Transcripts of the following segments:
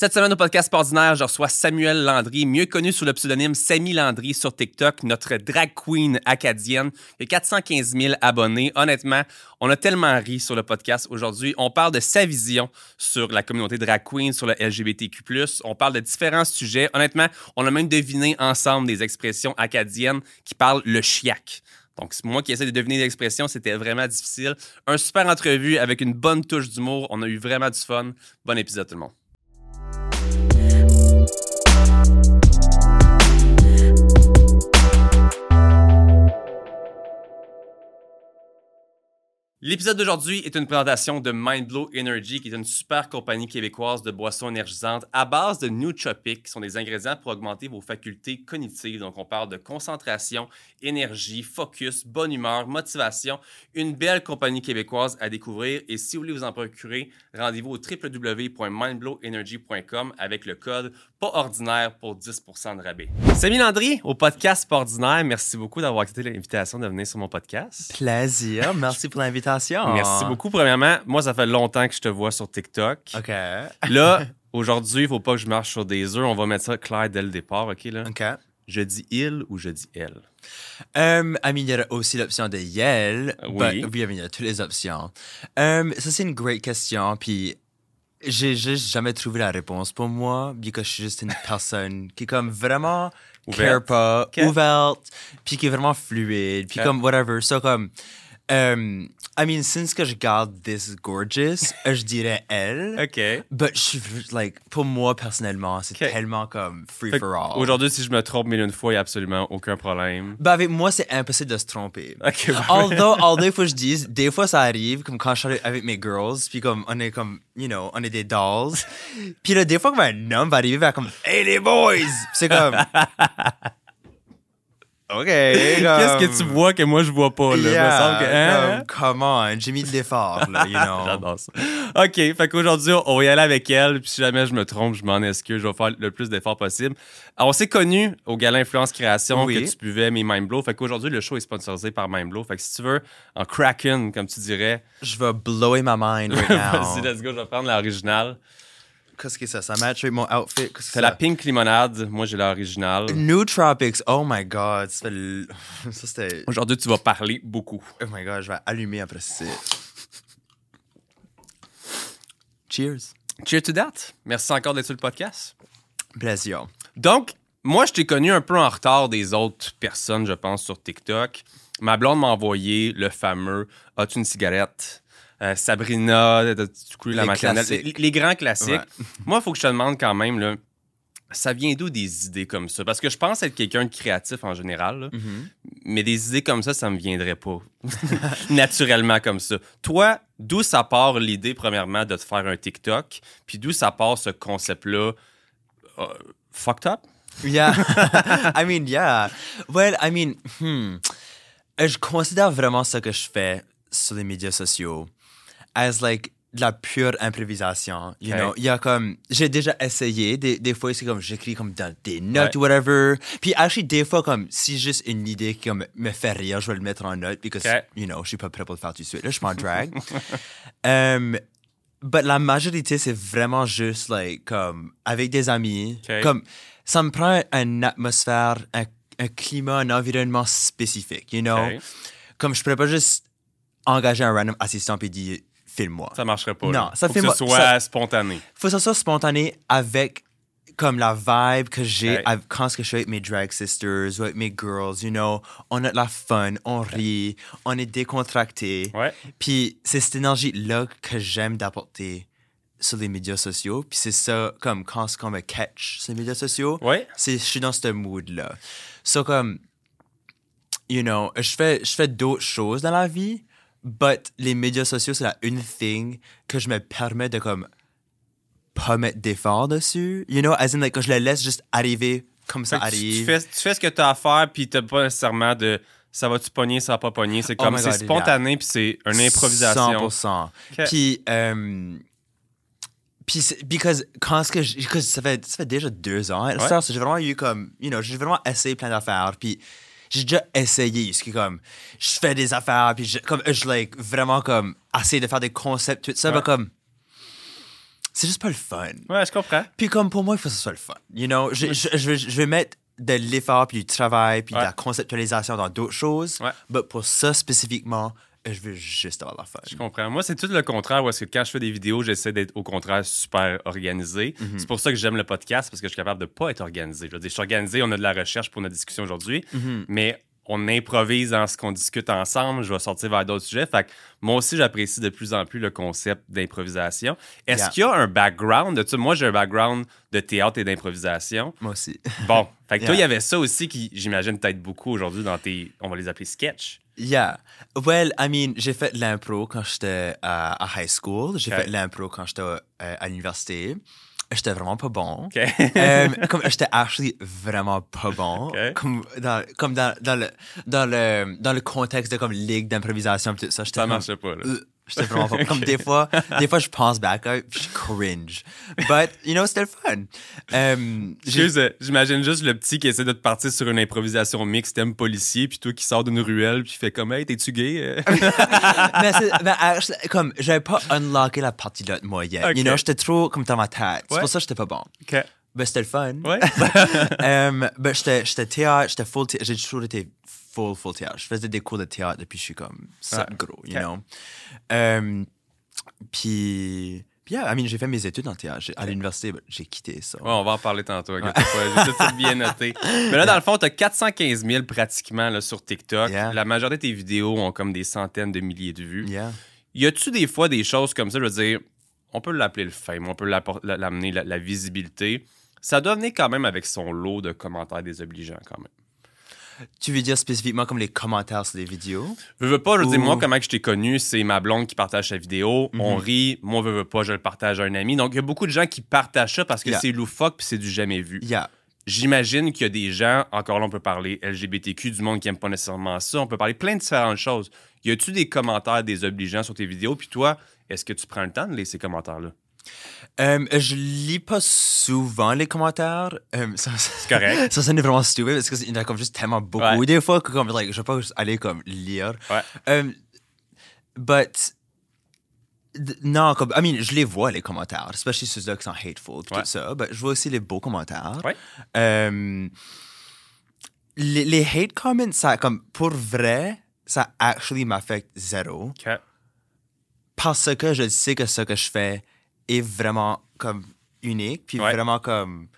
Cette semaine au podcast ordinaire, je reçois Samuel Landry, mieux connu sous le pseudonyme Samy Landry sur TikTok, notre drag queen acadienne. Il a 415 000 abonnés. Honnêtement, on a tellement ri sur le podcast aujourd'hui. On parle de sa vision sur la communauté drag queen, sur le LGBTQ+. On parle de différents sujets. Honnêtement, on a même deviné ensemble des expressions acadiennes qui parlent le chiac. Donc, moi qui essaie de deviner l'expression, c'était vraiment difficile. Un super entrevue avec une bonne touche d'humour. On a eu vraiment du fun. Bon épisode tout le monde. L'épisode d'aujourd'hui est une présentation de Mindblow Energy, qui est une super compagnie québécoise de boissons énergisantes à base de nootropics, qui sont des ingrédients pour augmenter vos facultés cognitives. Donc, on parle de concentration, énergie, focus, bonne humeur, motivation. Une belle compagnie québécoise à découvrir. Et si vous voulez vous en procurer, rendez-vous au www.mindblowenergy.com avec le code pas ordinaire pour 10% de rabais. Samy Landry, au podcast Pas ordinaire, merci beaucoup d'avoir accepté l'invitation de venir sur mon podcast. Plaisir. Merci pour l'invitation. Merci beaucoup. Premièrement, moi, ça fait longtemps que je te vois sur TikTok. OK. Là, aujourd'hui, il faut pas que je marche sur des œufs. On va mettre ça clair dès le départ, OK? Là? OK. Je dis il ou je dis elle? Um, I mean, il y a aussi l'option de Yel. Oui. But, oui, I mean, il y a toutes les options. Um, ça, c'est une great question. Puis, j'ai juste jamais trouvé la réponse pour moi, parce que je suis juste une personne qui est comme vraiment care Ouverte. pas, ouverte, puis qui est vraiment fluide, puis comme whatever. So, comme, um, I mean, since que je garde this gorgeous, euh, je dirais elle. OK. But je like, pour moi, personnellement, c'est tellement comme free Fait for all. Aujourd'hui, si je me trompe mille une fois, il n'y a absolument aucun problème. Ben, avec moi, c'est impossible de se tromper. OK. Although, although, il faut que je dise, des fois, ça arrive, comme quand je suis avec mes girls, puis comme, on est comme, you know, on est des dolls. puis là, des fois, comme un homme va arriver, va comme, hey, les boys! C'est comme, OK. Qu'est-ce que tu vois que moi, je vois pas, là? Me Yeah, semble que- hein? comme, come on, j'ai mis de l'effort, là, you know. J'adore ça. OK, fait qu'aujourd'hui, on va y aller avec elle. Puis si jamais je me trompe, je m'en excuse. Je vais faire le plus d'efforts possible. Alors, on s'est connus au Gala Influence Création Oui. que tu buvais mes Mindblow. Fait qu'aujourd'hui, le show est sponsorisé par Mindblow. Fait que si tu veux, en Kraken, comme tu dirais, Je vais blower my mind right vas-y, now. let's go, je vais prendre l'original. Qu'est-ce que c'est ça? Ça match avec mon outfit? C'est la pink limonade. Moi, j'ai l'original. Nootropics, oh my god, ça c'était. Aujourd'hui, tu vas parler beaucoup. Oh my god, je vais allumer après ça. Cheers. Cheers to that. Merci encore d'être sur le podcast. Plaisir. Donc, moi, je t'ai connu un peu en retard des autres personnes, je pense, sur TikTok. Ma blonde m'a envoyé le fameux As-tu une cigarette? Euh, Sabrina, tu coulé la Les maternelle. Les, les grands classiques. Ouais. Moi, il faut que je te demande quand même, là, ça vient d'où des idées comme ça? Parce que je pense être quelqu'un de créatif en général, là, mais des idées comme ça, ça me viendrait pas naturellement comme ça. Toi, d'où ça part l'idée, premièrement, de te faire un TikTok? Puis d'où ça part ce concept-là? euh, fucked up? Yeah. I mean, yeah. Well, I mean, hmm. Euh, Je considère vraiment ce que je fais sur les médias sociaux as like de la pure improvisation. You Okay. know, il y a comme j'ai déjà essayé des, des fois c'est comme j'écris comme dans des notes Ouais. ou whatever. Puis actually des fois comme si juste une idée qui comme, me fait rire, je vais le mettre en note because Okay. you know, je suis pas prêt pour le faire tout de suite. Là, je suis pas en drag. um, but la majorité c'est vraiment juste like comme avec des amis, Okay. comme ça me prend une atmosphère, un, un climat, un environnement spécifique, you know? Comme je pourrais pas juste engager un random assistant puis dire filme-moi. Ça marcherait pas. Non, ça Faut que moi- ce soit ça- spontané. Faut que ça soit spontané avec comme la vibe que j'ai avec- quand ce que je suis avec mes drag sisters ou avec mes girls, you know? On a de la fun, on rit, on est décontracté. Ouais. Puis c'est cette énergie-là que j'aime d'apporter sur les médias sociaux. Puis c'est ça, comme quand ce qu'on me catch sur les médias sociaux, Ouais. je suis dans ce mood-là. So comme, you know, je fais, je fais d'autres choses dans la vie, but les médias sociaux, c'est la une thing que je me permets de comme pas mettre d'effort dessus. You know, as in, like, que je le laisse juste arriver comme ça tu- arrive. Tu, fais, tu fais ce que tu as à faire, puis tu pas nécessairement de ça va-tu pogner, ça va pas pogner. C'est Oh comme my c'est spontané, puis c'est une improvisation. 100%. Ok. Puis, euh, puis, because quand ce que je- ça fait, ça fait déjà deux ans, Ouais. ça, j'ai vraiment eu comme, you know, j'ai vraiment essayé plein d'affaires, puis j'ai déjà essayé, ce qui est comme, je fais des affaires, puis je, comme, je like, vraiment comme, essayer de faire des concepts, tout ça, Ouais. va comme, c'est juste pas le fun. Ouais, je comprends. Puis comme pour moi, il faut que ce soit le fun. You know, je, je, je, vais, je vais mettre de l'effort, puis du travail, puis Ouais. de la conceptualisation dans d'autres choses. Ouais. Mais pour ça spécifiquement, je veux juste avoir la fun. Je comprends. Moi, c'est tout le contraire. Parce que quand je fais des vidéos, j'essaie d'être au contraire super organisé. Mhm. C'est pour ça que j'aime le podcast, parce que je suis capable de pas être organisé. Je veux dire, je suis organisé, on a de la recherche pour notre discussion aujourd'hui, Mhm. mais on improvise dans ce qu'on discute ensemble. Je vais sortir vers d'autres sujets. Fait que moi aussi, j'apprécie de plus en plus le concept d'improvisation. Est-ce Yeah. qu'il y a un background de? Moi, j'ai un background de théâtre et d'improvisation. Moi aussi. Bon, fait que toi, il y avait ça aussi qui, j'imagine, t'aide beaucoup aujourd'hui dans tes, on va les appeler sketch. Yeah. Well, I mean, j'ai fait de l'impro quand j'étais à, à high school. J'ai fait de l'impro quand j'étais euh, à l'université. J'étais vraiment pas bon. OK? Euh, comme j'étais actually vraiment pas bon Ok. comme dans comme dans, dans le dans le dans le contexte de comme ligue d'improvisation tout ça ça marchait pas, là. J'étais vraiment pas comme des fois des fois je pense back puis je cringe but you know c'était le fun euh, j'imagine juste le petit qui essaie de te partir sur une improvisation mixte, thème policier, puis toi qui sors d'une ruelle, puis fait comme, hey, t'es-tu gay? Euh, mais, mais comme j'avais pas unlocké la partie là de moi yet Ok. you know j'étais trop comme dans ma tête c'est Ouais. pour ça que j'étais pas bon OK. ben c'était le fun Ouais. Euh, ben, j'étais, théâtre, j'étais full j'ai toujours été full, full théâtre. Je faisais des cours de théâtre depuis que je suis comme ça Ah, gros, you ok. know. Euh, puis, yeah, I mean, j'ai fait mes études en théâtre. À l'université, ben, j'ai quitté ça. Ouais, on va en parler tantôt. pas, J'ai tout bien noté. Mais là, dans le fond, t'as 415 000 pratiquement là, sur TikTok. Yeah. La majorité de tes vidéos ont comme des centaines de milliers de vues. Yeah. Y a-tu des fois des choses comme ça, je veux dire, on peut l'appeler le fame, on peut l'amener la, la visibilité. Ça doit venir quand même avec son lot de commentaires désobligeants quand même. Tu veux dire spécifiquement comme les commentaires sur les vidéos? Veux, veux pas, je veux dire, moi, comment que je t'ai connu, c'est ma blonde qui partage sa vidéo, Mhm. on rit, moi, veux, veux pas, je le partage à un ami. Donc, il y a beaucoup de gens qui partagent ça parce que Yeah. c'est loufoque puis c'est du jamais vu. Yeah. J'imagine qu'il y a des gens, encore là, on peut parler LGBTQ, du monde qui aime pas nécessairement ça, on peut parler plein de différentes choses. Y a-tu des commentaires désobligeants sur tes vidéos? Puis toi, est-ce que tu prends le temps de lire ces commentaires-là? Euh, je lis pas souvent les commentaires. Euh, ça, C'est correct. Ça sonne vraiment stupide parce qu'il y en a comme juste tellement beaucoup Ouais. des fois que comme, like, je vais pas juste aller comme lire. Ouais. Um, but non, comme, I mean, je les vois les commentaires, especially ceux-là qui sont hateful Ouais. tout ça. But je vois aussi les beaux commentaires. Ouais. Um, les, les hate comments, ça, comme, pour vrai, ça actually m'affecte zéro OK. parce que je sais que ce que je fais est vraiment comme unique, puis Ouais. vraiment comme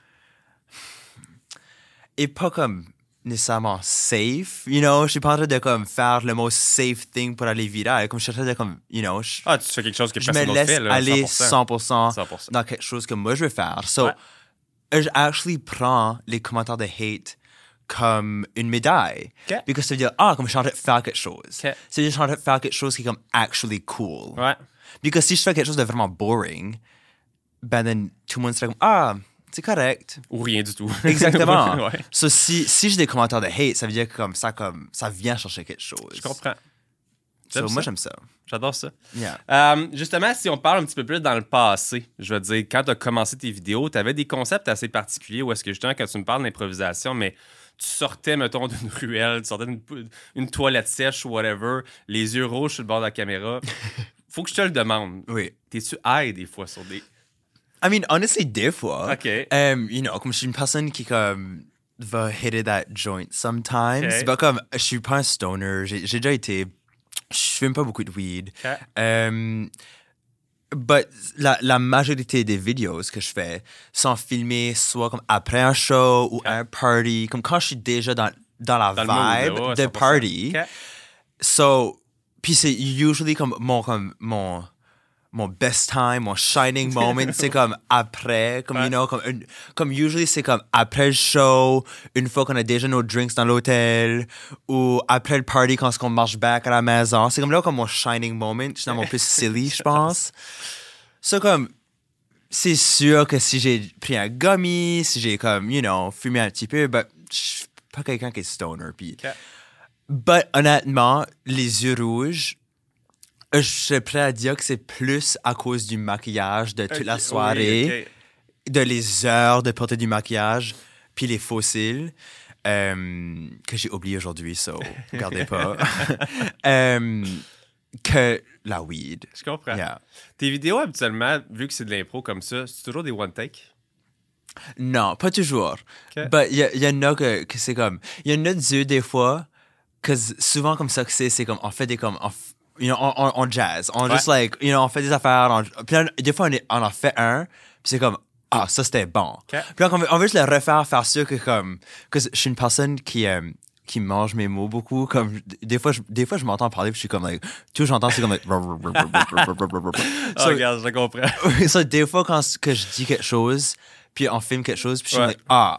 et pas comme nécessairement safe, you know, je suis pas en train de comme faire le most safe thing pour aller viral, comme je suis en train de comme, you know, je, Ah, tu fais quelque chose que je me laisse fait, là, aller 100%. 100%, 100%. dans quelque chose que moi je veux faire. So, Ouais. je actually prends les commentaires de hate comme une médaille. OK. Parce que ça veut dire, ah, comme je suis en train de faire quelque chose. OK. C'est je suis en train de faire quelque chose qui est comme actually cool. Ouais. Parce que si je fais quelque chose de vraiment boring, ben then, tout le monde serait comme Ah, c'est correct. Ou rien du tout. Exactement. ouais. So, si, si j'ai des commentaires de hate, ça veut dire que comme ça, comme, ça vient chercher quelque chose. Je comprends. So, moi, j'aime ça. J'adore ça. Yeah. Euh, justement, si on parle un petit peu plus dans le passé, je veux dire, quand tu as commencé tes vidéos, tu avais des concepts assez particuliers où est-ce que justement, quand tu me parles d'improvisation, mais tu sortais, mettons, d'une ruelle, tu sortais d'une toilette sèche ou whatever, les yeux rouges sur le bord de la caméra. Faut que je te le demande. Oui. T'es-tu high des fois sur des. I mean, honestly, des fois, OK. um, you know, comme je suis une personne qui comme va hit that joint sometimes, Ok. but comme je suis pas un stoner, j'ai déjà été, je fume pas beaucoup de weed. OK. Um, but la, la majorité des vidéos que je fais sont filmées soit comme après un show ou un party, comme quand je suis déjà dans, dans la Dans vibe ouais, de 100%. party. So, puis c'est usually comme mon, comme mon, mon best time, mon shining moment, c'est comme après, comme, Ouais. you know, comme, une- comme usually c'est comme après le show, une fois qu'on a déjà nos drinks dans l'hôtel, ou après le party quand on marche back à la maison. C'est comme là comme mon shining moment, je suis dans mon plus silly, je pense. So, comme, c'est sûr que si j'ai pris un gummy, si j'ai comme, you know, fumé un petit peu, but je suis pas quelqu'un qui est stoner, puis. But honnêtement, les yeux rouges, euh, je suis prêt à dire que c'est plus à cause du maquillage de toute la oui, soirée, ok. de les heures de porter du maquillage, puis les fossiles euh, que j'ai oublié aujourd'hui, so regardez pas. Euh, que la weed. Je comprends. Yeah. Tes vidéos, habituellement, vu que c'est de l'impro comme ça, c'est toujours des one take? Non, pas toujours. Il y en a que, que c'est comme. Il y en a deux des fois, que s- souvent comme ça que c'est, c'est comme, on fait des comme. On, you know, on, on, on jazz. On Ouais. just like, you know, on fait des affaires. On, puis des fois, on, en fait un, puis c'est comme, ah, ça c'était bon. Puis là, on veut, on veut juste le refaire, faire sûr que comme. Que je suis une personne qui. euh, qui mange mes mots beaucoup comme des fois je, des fois je m'entends parler puis je suis comme like tout j'entends c'est comme like So- regarde, je comprends. ça, des fois, quand que je dis quelque chose, puis on filme quelque chose, puis je suis Ouais. like, ah,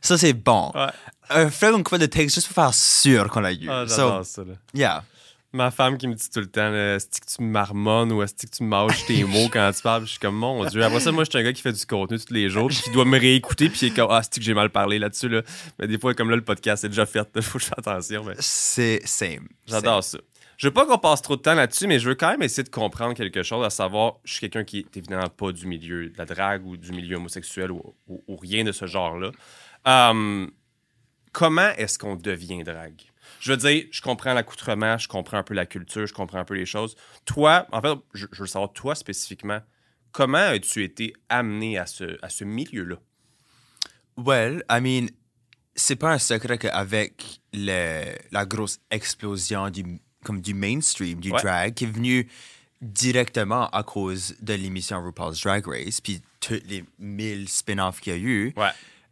ça c'est bon. Ouais. Un fait une couple de takes juste pour faire sûr qu'on l'a eu. Ah, so, j'adore ça, là. yeah. Ma femme qui me dit tout le temps, est-ce que tu marmonnes ou est-ce que tu mâches tes mots quand tu parles? Puis Je suis comme, mon Dieu. Après ça, moi, je suis un gars qui fait du contenu tous les jours, puis qui doit me réécouter, puis il est comme, ah, c'est que j'ai mal parlé là-dessus, là? Mais des fois, comme là, le podcast est déjà fait, il faut que je fasse attention. Mais C'est same. j'adore ça. Je veux pas qu'on passe trop de temps là-dessus, mais je veux quand même essayer de comprendre quelque chose, à savoir, je suis quelqu'un qui est évidemment pas du milieu de la drague ou du milieu homosexuel ou, ou- ou rien de ce genre-là. Hum, comment est-ce qu'on devient drague? Je veux dire, je comprends l'accoutrement, je comprends un peu la culture, je comprends un peu les choses. Toi, en fait, je, je veux savoir, toi spécifiquement, comment as-tu été amené à ce, à ce milieu-là? Well, I mean, c'est pas un secret qu'avec le, la grosse explosion du, comme du mainstream, du Ouais. drag, qui est venu directement à cause de l'émission RuPaul's Drag Race, puis tous les mille spin-offs qu'il y a eu, Ouais.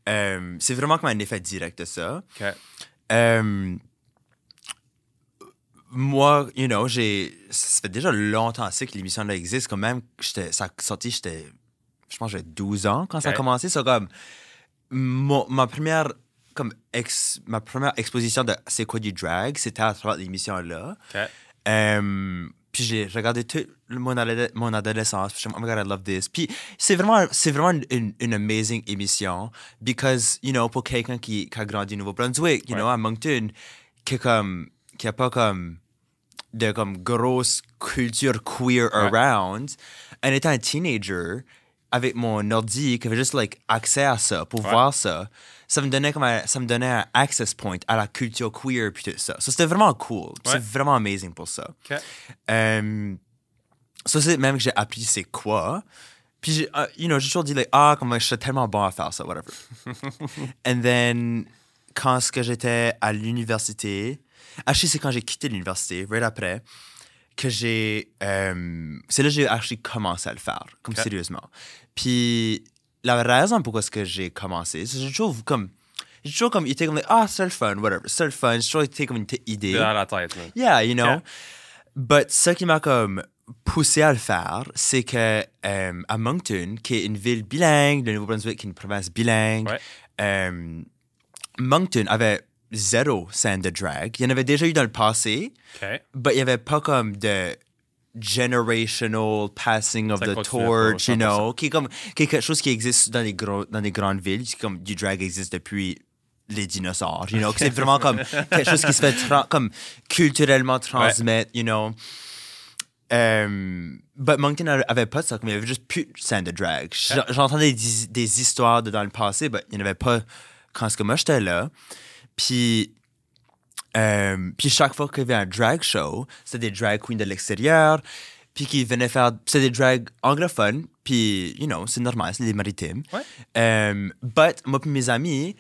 Euh, c'est vraiment comme un effet direct de ça. Euh, moi, you know, j'ai. Ça fait déjà longtemps que l'émission là existe. Quand même, ça a sorti, j'étais. Je pense j'avais 12 ans quand ça a commencé. C'est comme. mon- ma première. Comme ex, ma première exposition de c'est quoi du drag, c'était à travers l'émission là. Euh, puis j'ai regardé tout mon, adole- mon adolescence. Puis je suis comme, oh my god, I love this. Puis c'est vraiment, c'est vraiment une, une amazing émission. Because, you know, pour quelqu'un qui, qui a grandi au Nouveau-Brunswick, you Ouais. know, à Moncton, qui, comme, qui a pas comme de comme grosse culture queer Ouais. around, en étant un teenager, avec mon ordi, qui avait juste like, accès à ça, pour Ouais. voir ça, ça me donnait comme un, ça me donnait un access point à la culture queer puis tout ça. So, c'était vraiment cool. Ouais. C'est vraiment amazing pour ça. OK. Euh, c'est même que j'ai appris c'est quoi. Puis, j'ai, euh, you know, j'ai toujours dit, like, ah, comme je suis tellement bon à faire ça, whatever. And then, quand ce que j'étais à l'université, actually, c'est quand j'ai quitté l'université, right après, que j'ai. euh, c'est là que j'ai actually commencé à le faire, comme sérieusement. Puis, la raison pourquoi ce que j'ai commencé, c'est que j'ai toujours comme. J'ai toujours comme été comme, like, ah, c'est le fun, whatever, c'est le fun. J'ai toujours été comme une idée. Dans la tête, là. Yeah, you know? Ok. But ce qui m'a comme poussé à le faire, c'est que euh, à Moncton, qui est une ville bilingue, le Nouveau-Brunswick, qui est une province bilingue, Ouais. euh, Moncton avait zéro scène de drag. Il y en avait déjà eu dans le passé, mais il n'y avait pas comme de generational passing of Ça the torch, you know, qui est comme quelque chose qui existe dans les, gros, dans les grandes villes, comme du drag existe depuis les dinosaures, you know, c'est vraiment comme quelque chose qui se fait tra- comme culturellement transmettre, you know. But Moncton avait pas ça, comme il y avait juste plus de scène de drag. J'entendais des, des histoires de dans le passé, mais il n'y en avait pas quand ce que moi j'étais là. Puis, euh, puis chaque fois qu'il y avait un drag show, c'était des drag queens de l'extérieur, puis qui venaient faire, c'était des drag anglophones, puis, you know, c'est normal, c'est des maritimes. Ouais. Euh, but moi puis mes amis,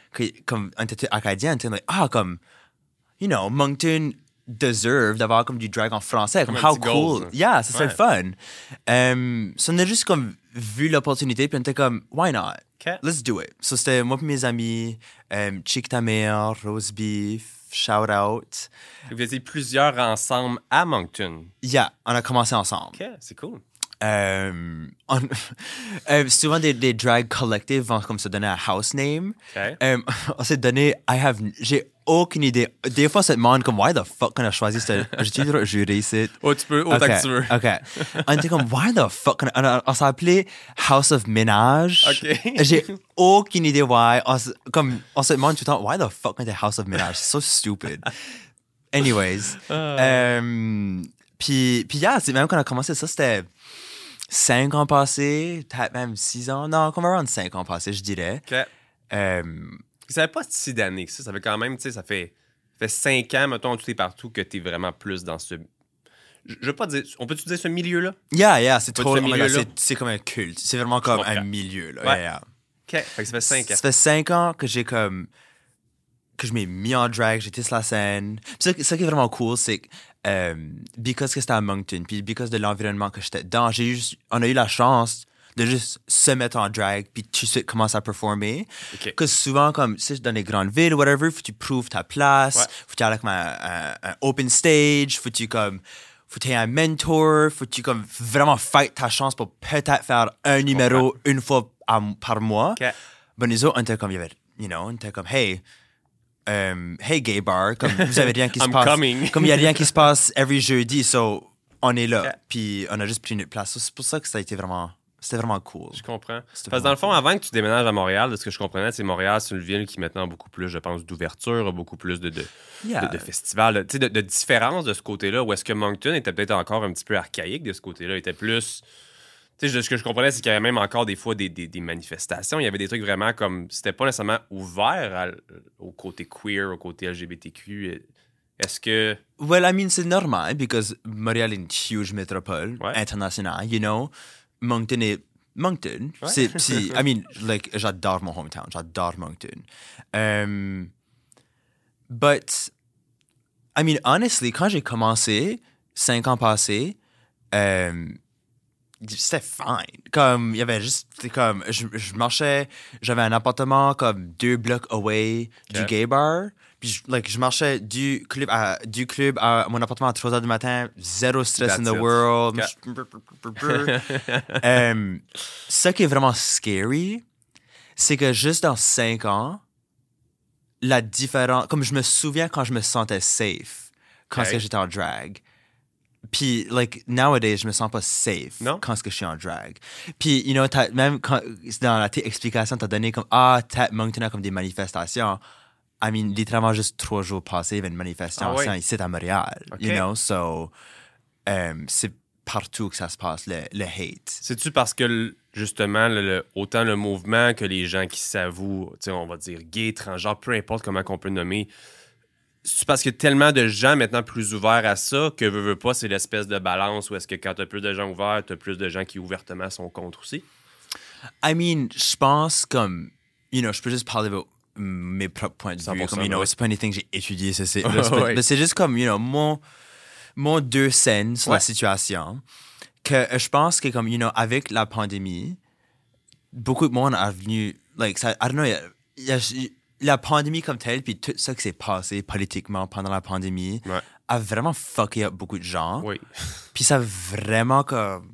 comme on était acadiens, on était like, ah, comme, you know, Moncton deserve d'avoir comme du drag en français, comme, how cool. ça. Yeah, ça serait Ouais. fun. Euh, so on a juste comme vu l'opportunité, puis on était comme, why not? OK. Let's do it. So c'était moi et mes amis, euh, Chick ta mère, Rose Beef, Shout Out. Vous étiez plusieurs ensemble à Moncton. Yeah, on a commencé ensemble. OK, c'est cool. Euh, on- euh, souvent des, des drag collectives vont comme se donner un house name. OK. Euh, on s'est donné, I have, j'ai aucune idée. Des fois, se demande comme, why the fuck on a choisi ce, j'ai-tu le droit de jurer ici? Oh, tu peux, autant Ok, que tu veux. OK. On était comme, why the fuck? On, on, on s'est appelé House of Ménage. Ok. J'ai aucune idée why. On, se- comme, on se demande tout le temps, why the fuck on était House of Ménage? C'est so stupid. Anyways. Ah. euh, puis, puis, yeah, c'est même quand on a commencé ça, c'était 5 ans passés, peut-être même 6 ans. Non, comme around 5 ans passés, je dirais. OK. Ça fait pas si d'années que ça. Ça fait quand même, tu sais, ça fait, ça fait cinq ans, mettons, tout est partout, que t'es vraiment plus dans ce. je je veux pas dire, on peut-tu dire ce milieu-là? Yeah, yeah, c'est trop. oh c'est- comme un culte. C'est vraiment comme un milieu. Là. Ouais. Yeah, yeah. OK. Fait que ça fait 5 ans. Ça fait cinq ans que j'ai comme. que je m'ai mis en drag, j'étais sur la scène. Puis ça, ça qui est vraiment cool, c'est que. Euh, because que c'était à Moncton, puis because de l'environnement que j'étais dedans, j'ai eu, on a eu la chance de juste se mettre en drag, puis tout de suite commencer à performer. OK. Que souvent, comme, si c'est dans les grandes villes, whatever, faut que tu prouves ta place, Ouais. faut que tu comme un, open stage, faut que tu comme. Faut que tu aies un mentor, faut que tu comme vraiment fight ta chance pour peut-être faire un numéro une fois à- par mois. OK. Ben, nous autres, on était comme, il y avait, you know, on était comme, hey, euh, hey, gay bar, comme, vous avez rien qui se passe. coming. Comme il y a rien qui se passe every jeudi, so, on est là. Puis, on a juste pris notre place. So, C'est pour ça que ça a été vraiment, c'était vraiment cool. Je comprends. Parce que dans le fond, avant que tu déménages à Montréal, de ce que je comprenais, c'est Montréal, c'est une ville qui maintenant a beaucoup plus, je pense, d'ouverture, beaucoup plus de, de, Yeah. de, de festivals, de- de, différence de ce côté-là, où est-ce que Moncton était peut-être encore un petit peu archaïque de ce côté-là, était plus... Tu sais, ce que je comprenais, c'est qu'il y avait même encore des fois des, des- des manifestations. Il y avait des trucs vraiment comme... C'était pas nécessairement ouvert à- au côté queer, au côté LGBTQ. Est-ce que... Well, I mean, c'est normal, because Montréal est une huge métropole Ouais. internationale, you know? Moncton est Moncton. Ouais. C'est, I mean, like, j'adore mon hometown, j'adore Moncton. Um, but, I mean, honestly, quand j'ai commencé, cinq ans passés, um, c'était fine. Comme, il y avait juste, comme, je, je marchais, j'avais un appartement comme deux blocs away du gay bar. Puis, je, like, je marchais du club à, du club à mon appartement à 3 h du matin, zéro stress in That's the it. world. Ce qui est vraiment scary, c'est que juste dans 5 ans, la différence, comme je me souviens quand je me sentais safe, quand Ok. est-ce que j'étais en drag. Puis, like, nowadays, je me sens pas safe Non? quand que je suis en drag. Puis, you know, même quand, dans la explication, t'as donné comme, ah, t'as Moncton a comme des manifestations. I mean, littéralement, juste trois jours passés, il y avait une manifestation Ah ici à Montréal. Ok. You know, so, euh, c'est partout que ça se passe, le, le hate. C'est-tu parce que, justement, le- le- autant le mouvement que les gens qui s'avouent, tu sais, on va dire gay, transgenre, peu importe comment qu'on peut le nommer, c'est parce qu'il y a tellement de gens maintenant plus ouverts à ça que, veux, veux pas, c'est l'espèce de balance où est-ce que quand t'as plus de gens ouverts, t'as plus de gens qui ouvertement sont contre aussi? I mean, je pense comme, you know, je peux juste parler de mes propres points de vue. 100%, Comme, you know, c'est pas anything que j'ai étudié, c'est, c'est, Ouais, c'est juste comme, you know, mon, mon deux scènes sur Ouais. la situation. Que euh, je pense que, comme, you know, avec la pandémie, beaucoup de monde a venu, like, ça, I don't know, il y a- il y a- la pandémie comme telle, puis tout ça qui s'est passé politiquement pendant la pandémie, Ouais. a vraiment fucké up beaucoup de gens. Oui, Puis ça a vraiment comme.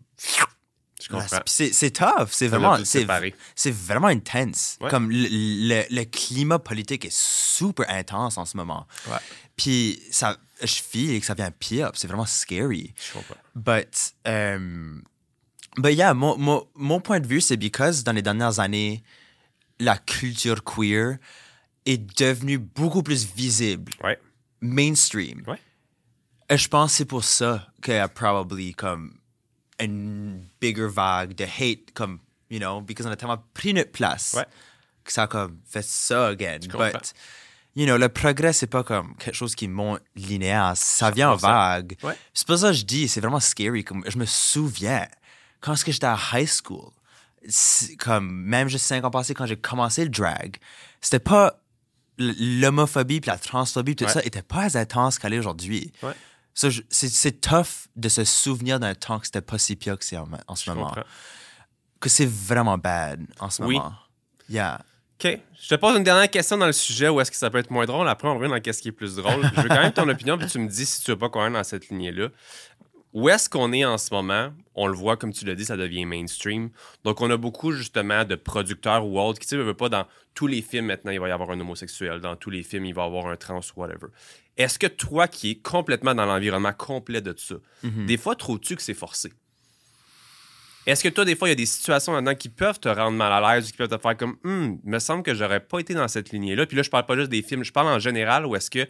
Je comprends. Puis c'est, tough, c'est vraiment, c'est, vraiment intense. Ouais. Comme le, le, le climat politique est super intense en ce moment. Ouais. Puis ça, je file que ça vient pire, c'est vraiment scary. Je comprends. But, um, but yeah, mon, mon, mon point de vue, c'est because dans les dernières années, la culture queer est devenue beaucoup plus visible, Ouais. mainstream. Ouais. Et je pense que c'est pour ça qu'il y a probably comme une bigger vague de hate, comme, you know, because on a tellement pris notre place Ouais. que ça a comme fait ça again. But, you know, le progrès, c'est pas comme quelque chose qui monte linéaire, ça vient en 100%. vague. Ouais. C'est pas ça que je dis, c'est vraiment scary. Comme, je me souviens, quand est-ce que j'étais à high school, comme, même juste cinq ans passés, quand j'ai commencé le drag, c'était pas l'homophobie puis la transphobie tout Ouais. ça était pas as intense qu'elle est aujourd'hui. Ouais. So, c'est, c'est tough de se souvenir d'un temps que c'était pas si pire que c'est en, en ce Je moment. comprends. Que c'est vraiment bad en ce Oui. moment. Yeah. OK. Je te pose une dernière question dans le sujet où est-ce que ça peut être moins drôle. Après, on revient dans qu'est-ce qui est plus drôle. Je veux quand même ton opinion, puis tu me dis si tu veux pas qu'on aille dans cette lignée-là. Où est-ce qu'on est en ce moment? On le voit, comme tu l'as dit, ça devient mainstream. Donc, on a beaucoup, justement, de producteurs ou autres qui, tu sais, veulent pas dans tous les films, maintenant, il va y avoir un homosexuel. Dans tous les films, il va y avoir un trans ou whatever. Est-ce que toi, qui es complètement dans l'environnement complet de ça, des fois, trouves-tu que c'est forcé? Est-ce que toi, des fois, il y a des situations là-dedans qui peuvent te rendre mal à l'aise ou qui peuvent te faire comme, hum, me semble que j'aurais pas été dans cette lignée-là. Puis là, je parle pas juste des films, je parle en général où est-ce que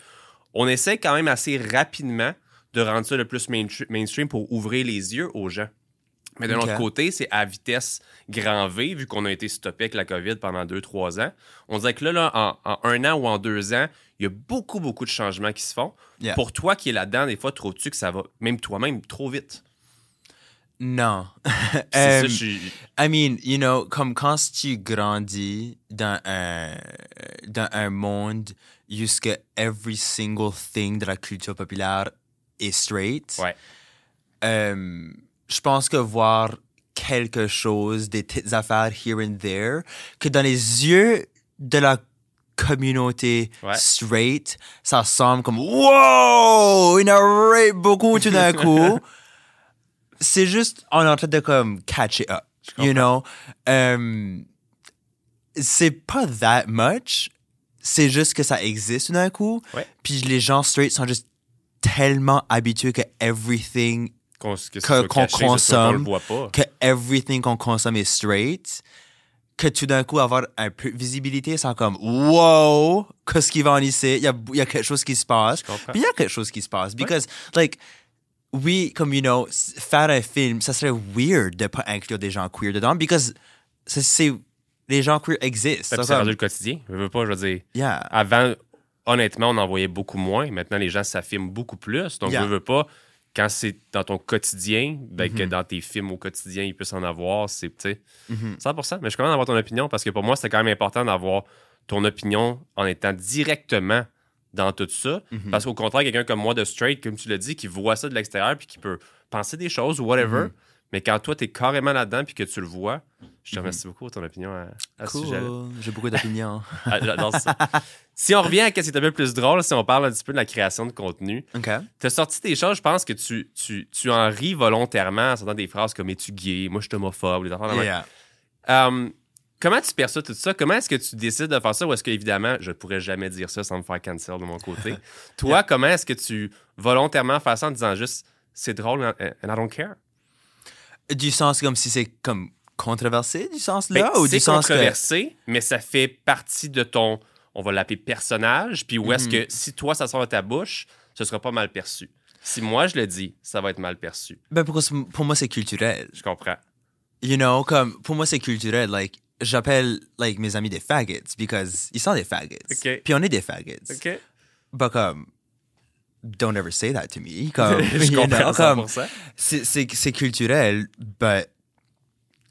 on essaie quand même assez rapidement de rendre ça le plus main- mainstream pour ouvrir les yeux aux gens. Mais d'un Ok. autre côté, c'est à vitesse grand V, vu qu'on a été stoppé avec la COVID pendant deux, trois ans. On dirait que là, là en, en un an ou en deux ans, il y a beaucoup, beaucoup de changements qui se font. Yeah. Pour toi qui es là-dedans, des fois, trouves-tu que ça va, même toi-même, trop vite? Non. C'est ça, Um, je I mean, you know, comme quand tu grandis dans un, dans un monde jusqu'à every single thing de la culture populaire est straight, Ouais. euh, je pense que voir quelque chose, des petites affaires here and there, que dans les yeux de la communauté Ouais. straight, ça semble comme wow, il a right beaucoup tout d'un coup. C'est juste, on est en train de comme catch it up, you know? Euh, c'est pas that much, c'est juste que ça existe tout d'un coup. Ouais. Puis les gens straight sont juste tellement habitués que everything Qu'on consomme, que everything qu'on consomme est straight, que tout d'un coup, avoir un peu de visibilité, c'est comme wow, qu'est-ce qui va en ici? Il y a, y a quelque chose qui se passe. Puis il y a quelque chose qui se passe. Because, like, oui, comme, you know, faire un film, ça serait weird de pas inclure des gens queer dedans, because c'est-. Les gens queer existent. Ça, C'est rendu le quotidien. Je veux pas, je veux dire. yeah. Avant, honnêtement, on en voyait beaucoup moins. Maintenant, les gens s'affirment beaucoup plus. Donc, Yeah. je veux pas, quand c'est dans ton quotidien, ben, que dans tes films au quotidien, il peut s'en avoir, c'est, sais, Mhm. 100%. Mais je suis content d'avoir ton opinion parce que pour moi, c'est quand même important d'avoir ton opinion en étant directement dans tout ça. Mhm. Parce qu'au contraire, quelqu'un comme moi de straight, comme tu l'as dit, qui voit ça de l'extérieur puis qui peut penser des choses ou whatever. Mhm. Mais quand toi, tu es carrément là-dedans puis que tu le vois, je te remercie beaucoup pour ton opinion à, à ce. Cool. J'ai beaucoup d'opinions. Ah, si on revient à ce qui est un peu plus drôle, si on parle un petit peu de la création de contenu, OK. tu as sorti des choses, je pense que tu, tu, tu en ris volontairement en sortant des phrases comme Es-tu gay? Moi, je suis homophobe. Les. Yeah. Euh, comment tu perçois tout ça? Comment est-ce que tu décides de faire ça? Ou est-ce que, évidemment, je pourrais jamais dire ça sans me faire cancel de mon côté? Toi, comment est-ce que tu volontairement fais ça en disant juste c'est drôle and I don't care? Du sens comme si c'est comme controversé, du sens Ben, là, ou c'est du sens que. controversé, mais ça fait partie de ton, on va l'appeler personnage, puis où est-ce Mhm. que si toi, ça sort de ta bouche, ce sera pas mal perçu. Si moi, je le dis, ça va être mal perçu. Ben pour, pour moi, c'est culturel. Je comprends. You know, comme pour moi, c'est culturel. Like, j'appelle like mes amis des faggots because ils sont des faggots. Ok. Puis on est des faggots. OK? But comme, don't ever say that to me. Comme, je comprends know, comme, 100%. c'est, c'est, c'est culturel, but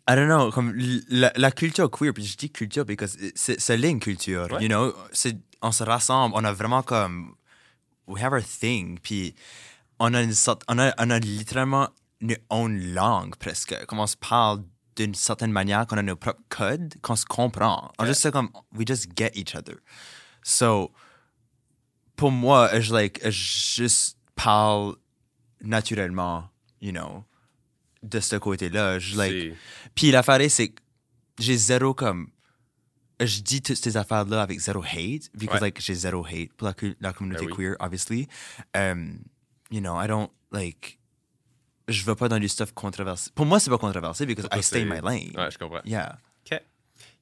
I don't know, comme la, la culture queer, puis je dis culture parce que c'est, c'est une culture, Ouais. you know, c'est, on se rassemble, on a vraiment comme, we have our thing, puis on a une sorte, on a, on a littéralement une own langue presque, comme on se parle d'une certaine manière, qu'on a nos propres codes, qu'on se comprend. On Ouais. juste, comme, we just get each other. So, pour moi, je, like, je juste parle naturellement, you know, de ce côté-là. Je, like, puis l'affaire est, c'est que j'ai zéro comme. Je dis toutes ces affaires-là avec zéro hate, because Ouais. like j'ai zéro hate pour la, communauté Ben oui. queer, obviously. Um, you know, I don't like. Je veux pas dans du stuff controversé. Pour moi, c'est pas controversé because I stay in my lane. Ouais, je comprends. Yeah. OK.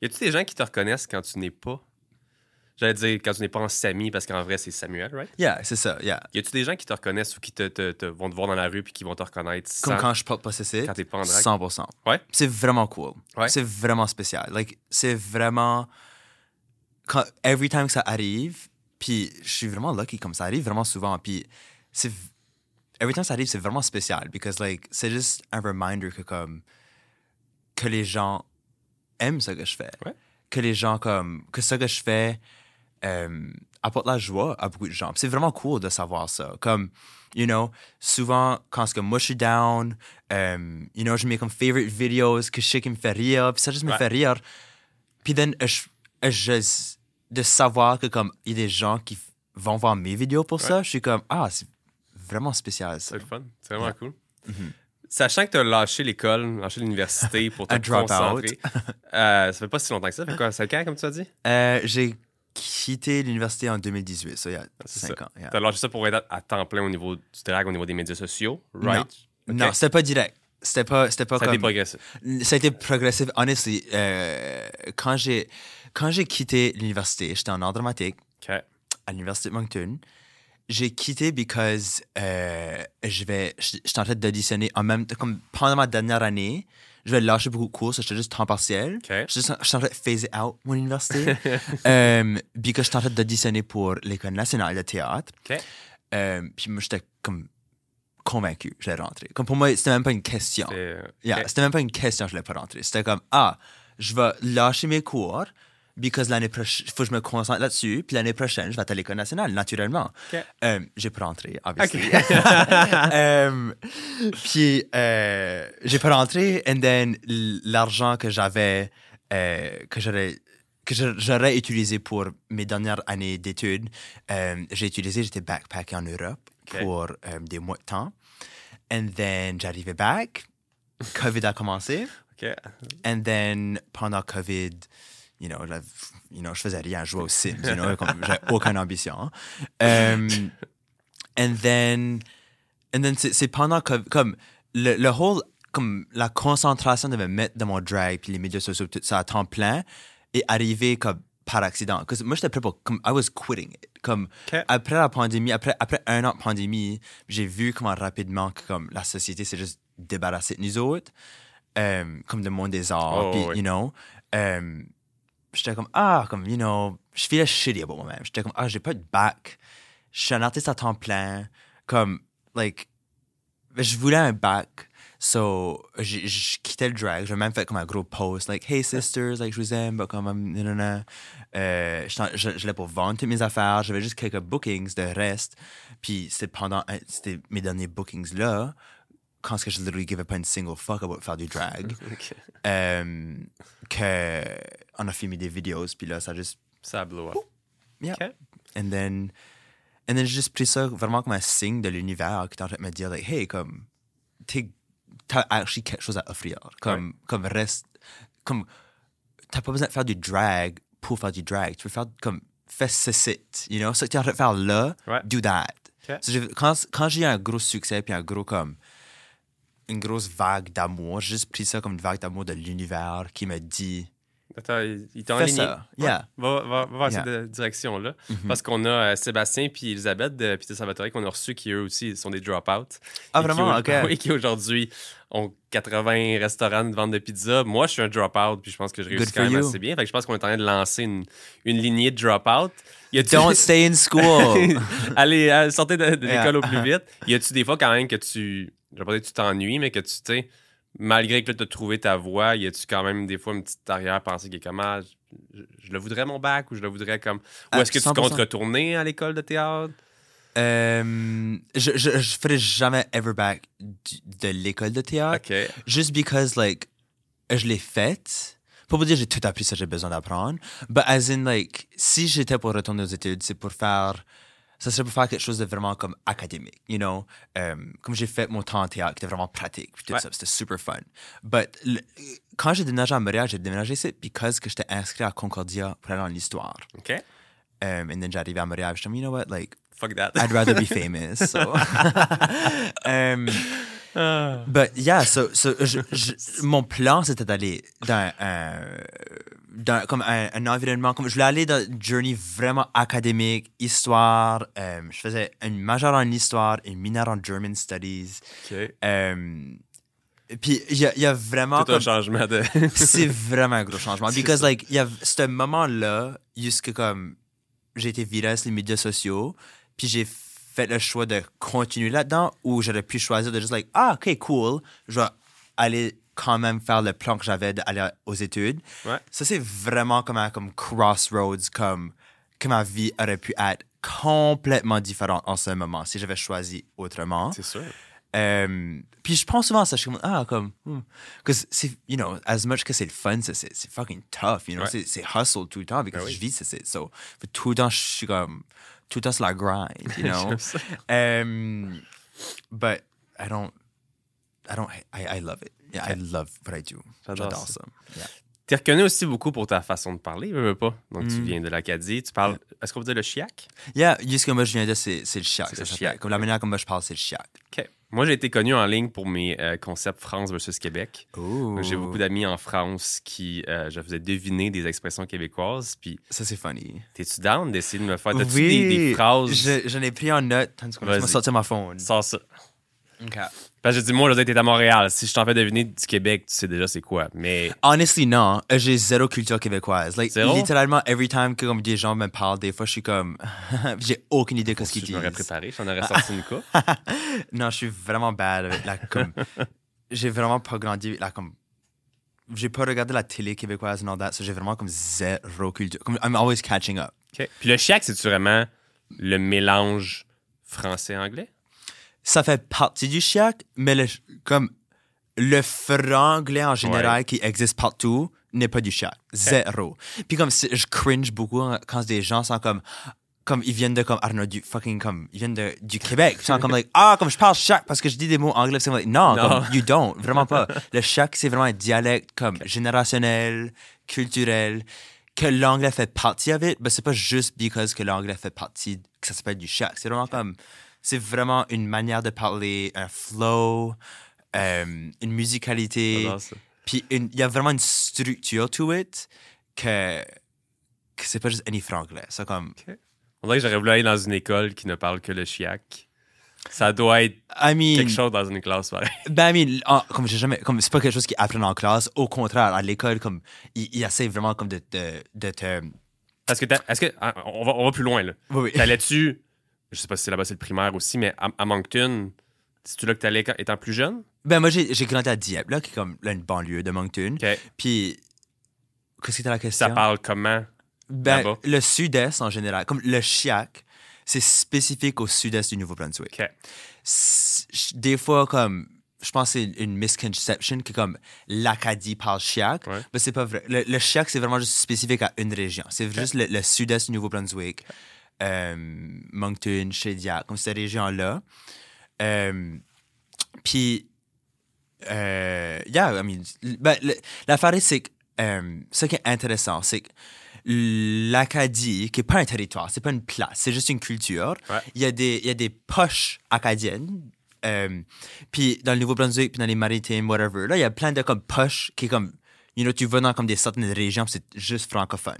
Y a-tu des gens qui te reconnaissent quand tu n'es pas? J'allais dire quand tu n'es pas en Samy, parce qu'en vrai, c'est Samuel, right? Yeah, c'est ça, yeah. Y a-tu des gens qui te reconnaissent ou qui te, te- te- vont te voir dans la rue puis qui vont te reconnaître Comme quand je porte pas ceci. quand t'es pas en drague? 100%. Ouais? C'est vraiment cool. Ouais. C'est vraiment spécial. Like, c'est vraiment. Quand, every time que ça arrive, puis je suis vraiment lucky comme ça arrive vraiment souvent. Puis c'est. Every time ça arrive, c'est vraiment spécial. Because, like, c'est juste un reminder que, comme. Que les gens aiment ce que je fais. Ouais. Que les gens, comme. Que ce que je fais euh, apporte la joie à beaucoup de gens. C'est vraiment cool de savoir ça. Comme, you know, souvent, quand ce que moi je suis down, euh, you know, je mets comme favorite videos que je sais qui me fait rire, puis ça juste me Ouais. fait rire. Puis then, je, je- de savoir que comme, il y a des gens qui vont voir mes vidéos pour ça, je suis comme, ah, c'est vraiment spécial ça. C'est fun. C'est vraiment cool. Sachant que tu as lâché l'école, lâché l'université pour te concentrer, euh, ça fait pas si longtemps que ça. Ça fait quoi, 5 ans, comme tu as dit? Euh, J'ai quitté l'université en 2018, so il y a C'est 5 ça. ans. yeah. Tu as lâché ça pour être à, à temps plein au niveau du drag, au niveau des médias sociaux, right? Ok. Non, c'était pas direct. C'était pas, c'était pas Ça a été progressif. Ça a été progressif. Honestly, euh, quand j'ai quand j'ai quitté l'université, j'étais en art dramatique à l'université de Moncton. j'ai quitté because euh, je vais, suis en train d'auditionner en même temps, comme pendant ma dernière année, je vais lâcher beaucoup de cours, so j'étais juste temps partiel. Je suis en- je suis en train de phaser out mon université. euh, because je suis en train d'auditionner pour l'École nationale de théâtre. Euh, puis moi, j'étais comme convaincu, je vais rentrer. Comme pour moi, c'était même pas une question. C'est, euh, Yeah, OK. C'était même pas une question, je voulais pas rentrer. C'était comme, ah, je vais lâcher mes cours, because l'année prochaine, il faut que je me concentre là-dessus, puis l'année prochaine, je vais être à l'École nationale, naturellement. OK. Euh, j'ai pas rentré, obviously. OK. Euh, puis, euh, j'ai pas rentré, and then l'argent que j'avais, euh, que j'aurais que j'aurais utilisé pour mes dernières années d'études, j'ai utilisé, j'étais backpacké en Europe pour des mois de temps. And then, j'arrivais back, COVID a commencé. And then, pendant COVID, you know, j'av- you know, je faisais rien, je jouais aux Sims, you know, j'avais aucune ambition. Um, and then, and then c'est pendant que, comme, le, le whole, comme, la concentration de me mettre dans mon drag, puis les médias sociaux, tout ça à temps plein, est arrivé comme par accident. Parce que moi, j'étais prêt pour, comme, I was quitting it. Comme, après la pandémie, après, après un an de pandémie, j'ai vu comment rapidement comme, la société s'est juste débarrassée de nous autres, euh, comme le monde des arts, Oh, puis, oui. you know. euh, j'étais comme, ah, comme, you know, je filais shitty about moi-même. J'étais comme, ah, j'ai pas de bac. Je suis un artiste à temps plein. Comme, like, je voulais un bac. So, j'ai- je quittais le drag. J'ai même fait comme un gros post, like, hey sisters, like, je vous aime, but comme, um, nanana. Euh, j'étais- je, je l'ai pour vendre toutes mes affaires. J'avais juste quelques bookings de reste. Puis, c'était pendant, c'était mes derniers bookings là, quand je literally give pas une single fuck about faire du drag, euh, que on a filmé des vidéos, puis là, ça a juste Ça a blow up. Yeah. OK. And then, and then j'ai juste pris ça vraiment comme un signe de l'univers qui est en train de me dire, like, hey, comme, t'as actually quelque chose à offrir. Comme, comme reste, comme, t'as pas besoin de faire du drag pour faire du drag. Tu peux faire comme, fais ce site, you know? Ce que t'es en train de faire là, Ouais. do that. So, quand quand j'ai un gros succès, puis un gros, comme, une grosse vague d'amour, j'ai juste pris ça comme une vague d'amour de l'univers qui me dit, Attends, il t'a enligné. ça. Yeah. Va, va, va vers Yeah. cette direction-là. Mhm. Parce qu'on a euh, Sébastien puis Elisabeth de Peter Salvatore qu'on a reçus qui, eux aussi, sont des drop-out. Ah, qui, vraiment? OK. Oui, qui aujourd'hui ont 80 restaurants de vente de pizza. Moi, je suis un drop-out puis je pense que je réussis Good quand même you. assez bien. Fait que je pense qu'on est en train de lancer une, une lignée de drop-out. Don't stay in school. Allez, euh, sortez de, de Yeah. l'école au plus vite. Y a-tu des fois quand même que tu. Je vais pas dire que tu t'ennuies, mais que tu, sais, malgré que tu as trouvé ta voie, y a-tu quand même des fois une petite arrière-pensée qui est comme ah, je, je le voudrais mon bac ou je le voudrais comme. Ou Ah, est-ce que tu 100%. comptes retourner à l'école de théâtre? Euh, je, je, je ferai jamais ever back du- de l'école de théâtre. Ok. Juste because, like, je l'ai faite. Pas pour dire j'ai tout appris ça j'ai besoin d'apprendre. But as in, like, si j'étais pour retourner aux études, c'est pour faire. Ça serait pour faire quelque chose de vraiment comme académique, you know? Euh, comme j'ai fait mon temps en théâtre, qui était vraiment pratique, puis tout Ouais. ça, c'était super fun. But le- quand j'ai déménagé à Montréal, j'ai déménagé ici because que j'étais inscrit à Concordia pour aller en histoire. Ok. Um, and then j'arrivais à Montréal, j'étais comme, you know what, like, Fuck that. I'd rather be famous. So. um, Ah. but yeah, so, so je- je- mon plan c'était d'aller dans un, dans comme un, un environnement comme je voulais aller dans une journey vraiment académique, histoire. um, je faisais une majeure en histoire, une mineure en German Studies. Um, puis il y, a- il y a vraiment Tout un changement de. c'est vraiment un gros changement. C'est Because, ça. like, il y a ce moment-là, jusque comme j'ai été viré sur les médias sociaux, puis j'ai fait le choix de continuer là-dedans, ou j'aurais pu choisir de juste, like, ah, ok, cool, je vais aller quand même faire le plan que j'avais d'aller aux études. Ouais. Ça, c'est vraiment comme un comme crossroads, comme que ma vie aurait pu être complètement différente en ce moment si j'avais choisi autrement. C'est sûr. Euh, puis je pense souvent à ça, je suis comme, ah, comme, parce que c'est, you know, as much que c'est le fun, c'est, fucking tough, you know, Ouais. c'est, hustle tout le temps, parce Ben que oui. je vis, c'est, so, tout le temps, je suis comme, tout le temps, c'est la grind, you know. Um, but I don't, I don't, I, I love it. Yeah, I love what I do. J'adore ça. ça. Yeah. T'es reconnu aussi beaucoup pour ta façon de parler, veux, veux pas. Donc, tu Mm. viens de l'Acadie. Tu parles. Est-ce qu'on peut dire le chiac? Yeah, juste que moi je viens de, c'est, c'est le chiac, C'est le chiac, Comme la manière comme moi je parle, c'est le chiac. OK. Moi, j'ai été connu en ligne pour mes euh, concepts France versus Québec. J'ai beaucoup d'amis en France qui, euh, je faisais deviner des expressions québécoises. Puis, Ça, c'est funny. t'es-tu down d'essayer de me faire? Oui, des, des phrases? je- J'en ai pris en note. Tandis qu'on Vas-y. m'a sorti ma phone. Sors ça. OK. Parce que j'ai dit, moi, je veux dire, t'es à Montréal. Si je t'en fais deviner du Québec, tu sais déjà c'est quoi. Mais Honestly, non. Euh, J'ai zéro culture québécoise. Like, Zéro? littéralement, every time que comme des gens me parlent, des fois, je suis comme... j'ai aucune idée de ce qu'ils je m'aurais disent. préparé, j'en aurais sorti une coupe. non, je suis vraiment bad avec la... Comme... j'ai vraiment pas grandi la comme... J'ai pas regardé la télé québécoise and all that, so j'ai vraiment comme zéro culture. Comme, I'm always catching up. Puis le chiac, c'est-tu vraiment le mélange français-anglais? Ça fait partie du chiac, mais le, comme le franglais en général Ouais. qui existe partout n'est pas du chiac. Zéro. Puis comme je cringe beaucoup quand des gens sont comme comme ils viennent de comme I don't know, du fucking comme ils viennent de du Québec ils sont comme like ah comme je parle chiac parce que je dis des mots anglais c'est comme like, non, Non. comme you don't vraiment pas le chiac c'est vraiment un dialecte comme générationnel culturel que l'anglais fait partie of it mais c'est pas juste because que l'anglais fait partie que ça s'appelle du chiac c'est vraiment comme c'est vraiment une manière de parler un flow euh, une musicalité puis il y a vraiment une structure to it que que c'est pas juste any franglais c'est comme On dirait que j'aurais voulu aller dans une école qui ne parle que le chiac. Ça doit être I mean, quelque chose dans une classe, pareil. Ben, I mean, en- comme j'ai jamais, comme c'est pas quelque chose qu'ils apprennent en classe. Au contraire, à l'école, comme ils, ils essaient vraiment comme de, de, de te. Parce que, est-ce que, ah, on va, on va plus loin, là. Oui, oui. T'allais-tu, je sais pas si c'est là-bas, c'est le primaire aussi, mais à, à Moncton, c'est-tu là que t'allais quand- étant plus jeune? Ben, moi, j'ai j'ai grandi à Dieppe, là, qui est comme là, une banlieue de Moncton. OK. Puis, qu'est-ce que c'était la question? Ça parle comment? ben, là-bas? le sud-est en général, comme le chiac, c'est spécifique au sud-est du Nouveau-Brunswick. OK. S- Des fois, comme. Je pense que c'est une misconception que comme l'Acadie parle chiac, Ouais. mais c'est pas vrai. Le, le chiac, c'est vraiment juste spécifique à une région. C'est juste le, le sud-est du Nouveau-Brunswick, Moncton, Shediac, comme cette région-là. Euh, Puis, euh, yeah, I mean, ben, l'affaire, c'est que euh, ce qui est intéressant, c'est que l'Acadie, qui n'est pas un territoire, c'est pas une place, c'est juste une culture. Ouais. Il y a des, il y a des poches acadiennes. euh, puis dans le Nouveau-Brunswick, puis dans les maritimes, whatever, là, il y a plein de comme poches qui comme, you know, tu vas dans comme des certaines régions, c'est juste francophone.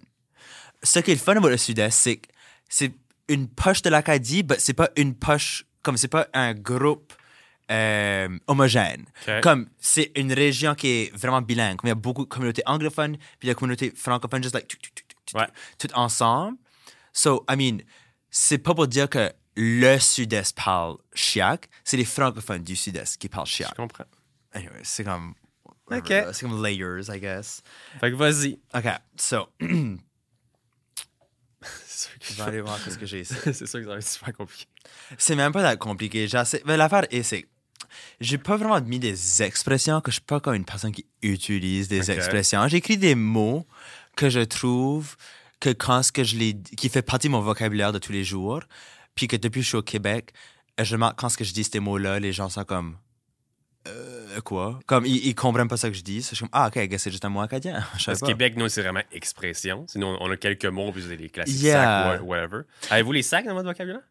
Ce qui est le fun avec le Sud-Est, c'est que c'est une poche de l'Acadie, mais c'est pas une poche, comme c'est pas un groupe euh, homogène. Comme c'est une région qui est vraiment bilingue. Comme il y a beaucoup de communautés anglophones, puis la communauté francophone, juste like, tout, tout, tout, tout, Ouais. tout ensemble. So, I mean, c'est pas pour dire que le Sud-Est parle chiac, c'est les francophones du Sud-Est qui parlent Je chiac. comprends. Anyway, c'est comme. Ok. C'est comme layers, I guess. Fait que vas-y. OK, so, C'est sûr que je vais aller voir ce que j'ai ici. c'est sûr que ça va être super compliqué. C'est même pas compliqué. Mais l'affaire est, c'est. J'ai pas vraiment mis des expressions, que je suis pas comme une personne qui utilise des expressions. J'écris des mots que je trouve que quand ce que je les. qui fait partie de mon vocabulaire de tous les jours, puis que depuis que je suis au Québec, je remarque quand ce que je dis ces mots-là, les gens sont comme. Euh, quoi? Comme, ils, ils comprennent pas ça que je dis. Je suis comme, ah, ok, c'est juste un mot acadien. Parce que. Québec, nous, c'est vraiment expression. Sinon, on a quelques mots, puis des classiques Yeah. sacs, whatever. Avez-vous les sacs dans votre vocabulaire?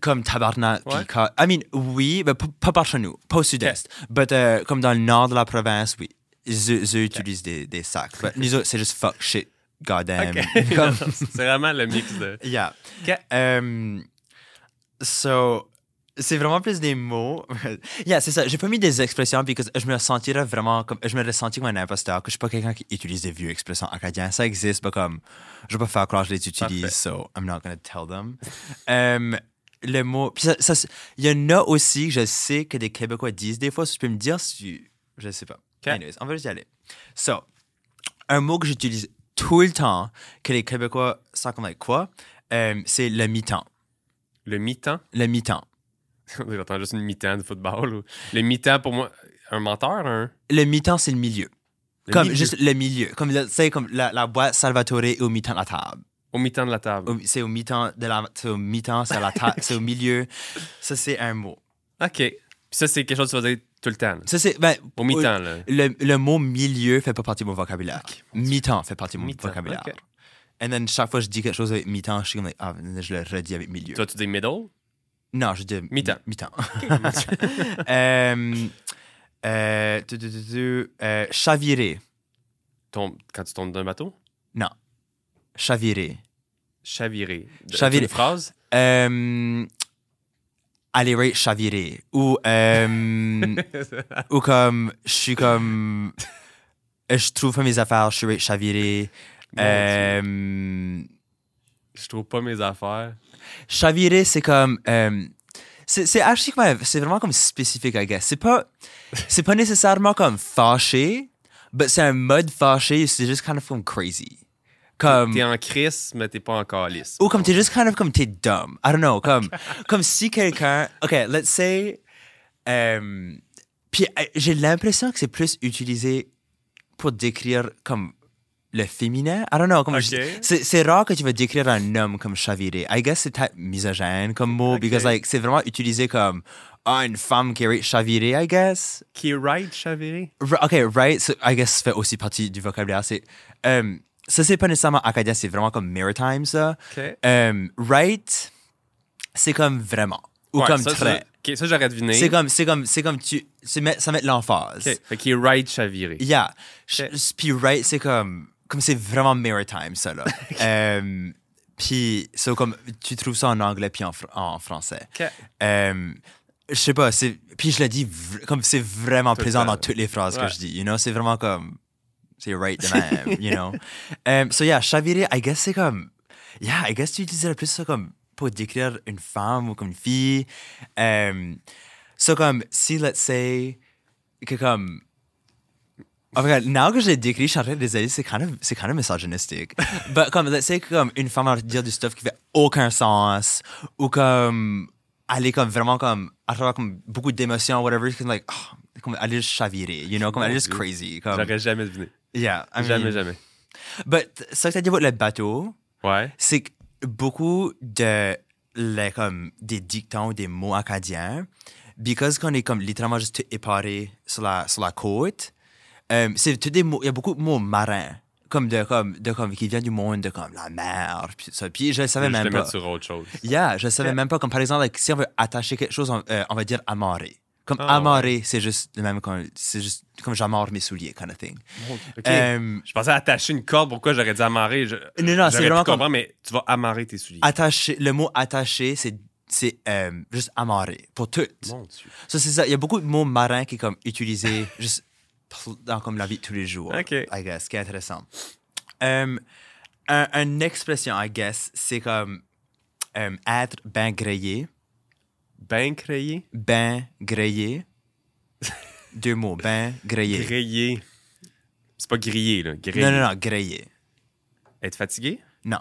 Comme tabarnak. Ouais. I mean, oui, mais pas, par chez nous, pas au sud-est. Mais euh, comme dans le nord de la province, oui. Ils, ils utilisent des, des sacs. Mais nous autres, c'est juste fuck shit, goddamn. Comme- c'est vraiment le mix de. yeah. OK. Um, so, c'est vraiment plus des mots. yeah, c'est ça. J'ai pas mis des expressions parce que je me sentirais vraiment comme. Je me ressentis comme un imposteur, que je suis pas quelqu'un qui utilise des vieux expressions acadiennes. Ça existe, mais comme. Je vais pas faire croire que je les utilise, Parfait. so I'm not gonna tell them. Um, le mot. Puis ça, il y en a aussi que je sais que des Québécois disent des fois, si tu peux me dire si tu. Je sais pas. OK. Anyways, on va juste y aller. So, un mot que j'utilise tout le temps, que les Québécois savent comme like quoi, euh, c'est le mi-temps. Le mi-temps? Le mi-temps. J'entends juste une mi-temps de football. ou- Le mi-temps, pour moi, un menteur, un? Le mi-temps, c'est le milieu. Le comme milieu. juste le milieu. Comme, tu sais, comme la, la boîte Salvatore est au mi-temps de la table. Au mi-temps de la table. C'est au mi-temps de la, c'est au mi-temps, c'est à la table, c'est au milieu. Ça, c'est un mot. OK. Puis ça, c'est quelque chose que tu vas dire tout le temps. là. Ça, c'est, ben, Au mi-temps, là. Le, le mot milieu fait pas partie de mon vocabulaire. mi-temps fait partie de mon vocabulaire. Et then, chaque fois que je dis quelque chose avec mi-temps, je suis comme, ah, je le redis avec milieu. Toi, tu dis middle? Non, je dis Mi-temps. Mi-temps. euh, euh, tu- tu- tu- tu- euh, chavirer. Quand tu tombes d'un bateau? Non. Chavirer. Chavirer. De- Chavirer. Une phrase? Euh, aller chavirer. Ou, ou comme, je suis comme, je trouve pas mes affaires, je suis chavirer. Je trouve pas mes affaires. Chavirer, c'est comme. euh, c'est comme- c'est vraiment comme spécifique, I guess. C'est pas, c'est pas nécessairement comme fâché, mais c'est un mode fâché, c'est juste kind of comme crazy. Comme. T'es en crise, mais t'es pas en calice. Ou comme t'es juste kind of comme t'es dumb. I don't know. Comme, comme si quelqu'un. OK, let's say. euh, puis euh, j'ai l'impression que c'est plus utilisé pour décrire comme le féminin? I don't know. Comme Ok. je- c'est, rare que tu vas décrire un homme comme chaviré. I guess c'est peut-être misogène comme mot, Ok. because like, c'est vraiment utilisé comme ah, une femme qui est chavirée, I guess. Qui est right, chaviré? R- OK, right, so I guess ça fait aussi partie du vocabulaire. C'est, euh, ça, c'est pas nécessairement acadien, c'est vraiment comme maritime, ça. OK. Euh, right, c'est comme vraiment. Ou Ouais, comme ça, très. Ça, ok, ça, j'aurais deviné. C'est comme, c'est comme, c'est comme tu, met- ça met l'emphase. OK. Fait qu'il right, chaviré. Yeah. Puis right, c'est comme, comme c'est vraiment maritime, ça, là. Euh, puis, so, comme, tu trouves ça en anglais puis en, fr- en français. OK. Euh, je sais pas, c'est, puis je le dis, v- comme c'est vraiment Tout présent dans toutes les phrases Ouais. que je dis, you know, c'est vraiment comme, c'est right de même, you know? Um, so yeah, chavirer, I guess c'est comme, yeah, I guess tu utiliserais plus ça comme pour décrire une femme ou comme une fille. Um, so comme, si, let's say, que comme, Oh my god, now que je l'ai décrit, je suis en train de désolé, c'est kind of, c'est kind of misogynistic. But comme, let's say que comme une femme va dire du stuff qui fait aucun sens, ou comme, aller comme vraiment comme, à travers comme beaucoup d'émotions, whatever, comme like, oh, comme aller juste chavirer, you know, comme aller juste Dieu. crazy. Comme, J'aurais jamais deviné. yeah, I mean, Jamais, jamais. But, ça que t'as dit avec le bateau, Ouais. c'est que beaucoup de les, comme des dictons, des mots acadiens, because qu'on est comme littéralement juste tout éparé sur la, sur la côte, euh, c'est tous des mots, il y a beaucoup de mots marins, comme de, comme, de, comme, qui viennent du monde de comme la mer, puis ça. Puis je le savais même le pas. sur autre chose. Yeah, je savais Ok. même pas. Comme par exemple, like, si on veut attacher quelque chose, on, euh, on va dire amarrer. Comme Ah, amarrer, c'est juste le même, comme- c'est juste comme j'amarre mes souliers, kind of thing. OK. Euh, je pensais attacher une corde. Pourquoi j'aurais dit amarrer? Je... Non, non, c'est vraiment comme- mais tu vas amarrer tes souliers. attacher, le mot attacher, c'est, c'est euh, juste amarrer pour tout. Mon Dieu. Ça, c'est ça. Il y a beaucoup de mots marins qui sont comme utilisés juste dans comme la vie de tous les jours. OK. I guess, qui est intéressant. Euh, un- une expression, I guess, c'est comme euh, être ben grillé. Ben crayé? Ben grillé. Deux mots, ben grillé. Grillé. C'est pas grillé, là. Grillé. Non, non, non, grillé. Être fatigué? Non.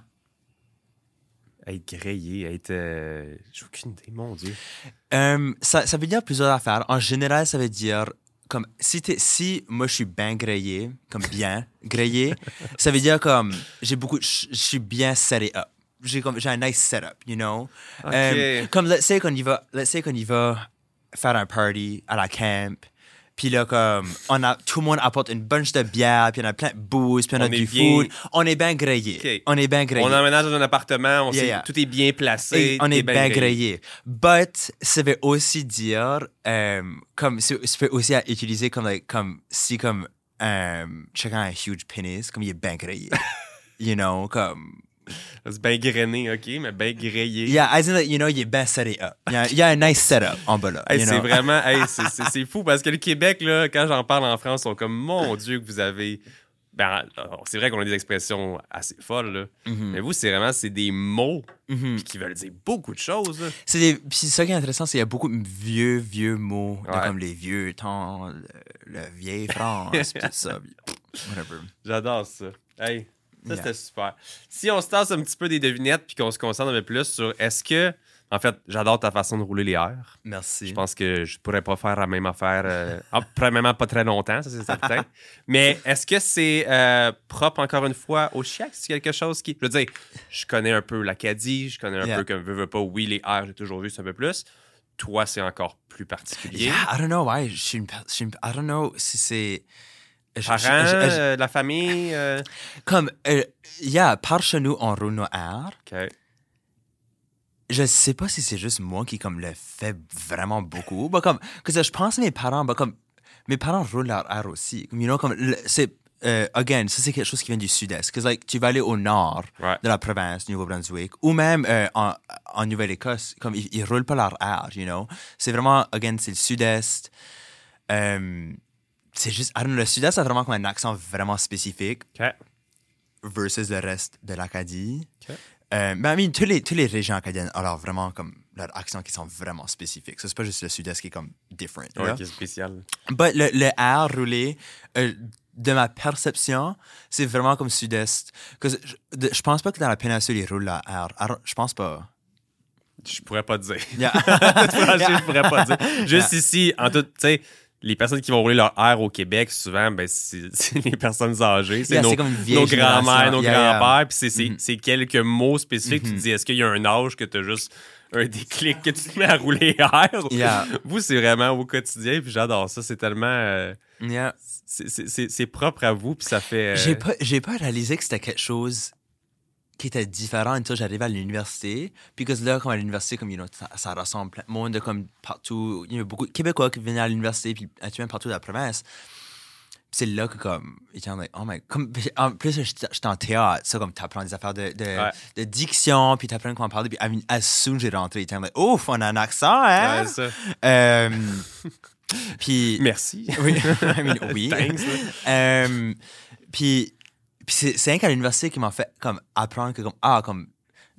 Être grillé, être. euh, J'ai aucune idée, mon Dieu. Ça, ça veut dire plusieurs affaires. En général, ça veut dire comme si, t'es- si moi je suis bien grillé, comme bien grillé, ça veut dire comme j'ai beaucoup, je suis bien set up. J'ai comme j'ai un nice setup, you know? Ok. Euh, comme let's say qu'on y va, let's say qu'on y va faire un party à la camp. Puis là, comme, on a, tout le monde apporte une bunch de bière, puis on a plein de booze, puis on, On a du bien- food. On est bien grillé. On est bien grillé. On emménage dans un appartement, on Yeah, sait- yeah. tout est bien placé. Et on est bien grillé. But ça veut aussi dire, euh, comme, ça peut aussi être utilisé comme, like, comme si, comme, euh, chacun a un huge penis, comme il est bien grillé. you know, comme. C'est bien grainé, OK, mais bien grillé. Yeah, as in, like, you know, il est bien set up. Il y a, il y a un nice setup en bas là. Hey, c'est vraiment, hey, c'est- fou parce que le Québec, là, quand j'en parle en France, ils sont comme, mon Dieu, que vous avez. Ben, c'est vrai qu'on a des expressions assez folles, là. Mhm. mais vous, c'est vraiment c'est des mots Mhm. puis qui veulent dire beaucoup de choses. C'est des- Puis ça qui est intéressant, c'est qu'il y a beaucoup de vieux, vieux mots, Ouais. comme les vieux temps, le, le vieille France, tout ça. Whatever. J'adore ça. Hey, ça, Yeah. c'était super. Si on se tasse un petit peu des devinettes puis qu'on se concentre un peu plus sur est-ce que. En fait, j'adore ta façon de rouler les airs. Merci. Je pense que je pourrais pas faire la même affaire, euh, ah, probablement pas très longtemps, ça c'est certain. Mais est-ce que c'est euh, propre encore une fois au Chiac? C'est quelque chose qui. Je veux dire, je connais un peu l'Acadie, je connais un Yeah. peu comme veux, veux pas, oui, les airs, j'ai toujours vu ça un peu plus. Toi, c'est encore plus particulier. Yeah, I don't know why. Je suis une, per- je suis une- I don't know si c'est. Je- Parents, je- je- euh, la famille. euh, Comme, euh, yeah, par chez nous, on roule nos airs. OK. je sais pas si c'est juste moi qui comme le fait vraiment beaucoup. Bah, comme, que je pense à mes parents, bah, comme, mes parents roulent leur air aussi. Comme, you know, comme, c'est, euh, again, ça c'est quelque chose qui vient du sud-est. Que, like, tu vas aller au nord de la province du Nouveau-Brunswick ou même en, en Nouvelle-Écosse, comme, ils, ils roulent pas leur air, you know. C'est vraiment, again, c'est le sud-est. C'est juste, I don't know, le sud-est a vraiment comme un accent vraiment spécifique OK. versus le reste de l'Acadie. OK. Euh, mais I mean, tous les, toutes les régions acadiennes ont vraiment comme leur accent qui sont vraiment spécifiques. Ça, c'est pas juste le sud-est qui est comme different. Ouais, là. qui est spécial. But le, le R roulé, euh, de ma perception, c'est vraiment comme sud-est. Je, je pense pas que dans la péninsule, ils roulent la R. Don't- Je pense pas. Je pourrais pas dire. Yeah. Je pourrais pas dire. Juste ici, en tout, tu sais, les personnes qui vont rouler leur air au Québec, souvent, ben, c'est les personnes âgées. C'est Yeah, nos, grands-mères, nos Yeah, grands-pères. Puis c'est- c'est quelques mots spécifiques. Tu te dis, est-ce qu'il y a un âge que tu as juste un déclic que tu te mets à rouler air? Yeah. Vous, c'est vraiment au quotidien. Puis j'adore ça. C'est tellement. euh, c'est- propre à vous. Puis ça fait. euh, J'ai pas, j'ai pas réalisé que c'était quelque chose qui était différent until j'arrivais à l'université. Puis que là, comme à l'université, comme, you know, ça, ça ressemble plein de monde de comme partout. Il y avait beaucoup de Québécois qui venaient à l'université, puis actuellement partout dans la province. C'est là que, comme, ils étaient like, oh my. Comme, en plus, j'étais en théâtre, ça, comme, t'apprends des affaires de, de, Ouais. de diction, puis t'apprends comment parler. Puis, I mean, as soon j'ai rentré, ils étaient like, ouf, on a un accent, hein? ouais, ça. Euh, puis. Merci. Oui, I mean, oui. Thanks, là. Euh, puis puis c'est c'est rien qu'à l'université qui m'a fait comme apprendre que comme ah comme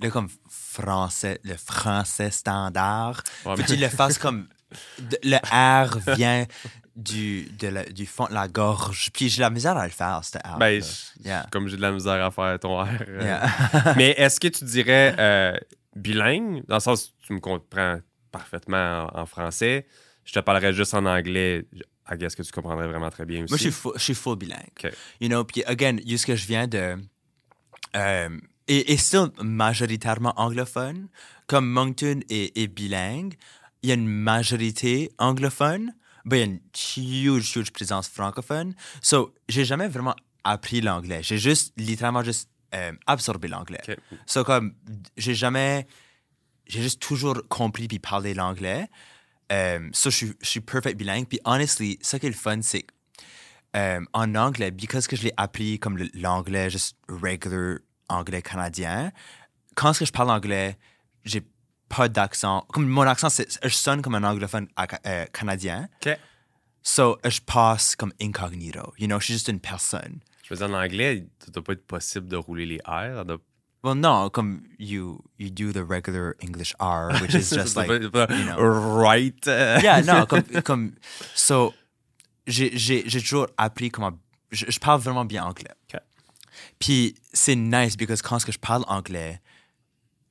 le comme français le français standard Ouais, puis mais- tu le fasses comme de- le R vient du de la- du fond de la gorge puis j'ai la misère à le faire R Ben, Yeah. comme j'ai de la misère à faire ton air. euh, Yeah. Mais est-ce que tu dirais euh, bilingue, dans le sens où tu me comprends parfaitement en, en français, je te parlerais juste en anglais, I guess que tu comprendrais vraiment très bien aussi. Moi, je suis, full, je suis full bilingue. Ok. You know, puis, again, juste que je viens de. euh, et, et still majoritairement anglophone. Comme Moncton est, est bilingue, il y a une majorité anglophone, mais il y a une huge, huge présence francophone. So, j'ai jamais vraiment appris l'anglais. J'ai juste, littéralement, juste euh, absorbé l'anglais. Ok. So, comme, j'ai jamais. J'ai juste toujours compris puis parlé l'anglais. Euh, so, je suis, je suis perfect bilingue. Puis, honestly, ce qui est le fun, c'est euh, en anglais, parce que je l'ai appris comme l'anglais, juste regular anglais canadien, quand est-ce que je parle anglais, j'ai pas d'accent. Comme mon accent, c'est, je sonne comme un anglophone euh, canadien. OK. So, je passe comme incognito. You know, je suis juste une personne. Je veux dire, en anglais, ça doit pas être possible de rouler les ça doit- Well, non, comme you, you do the regular English R, which is just like, you know. right. yeah, non, comme, comme so, j'ai, j'ai, j'ai toujours appris comment, je, je parle vraiment bien anglais. Ok. Puis c'est nice parce que quand est-ce que je parle anglais,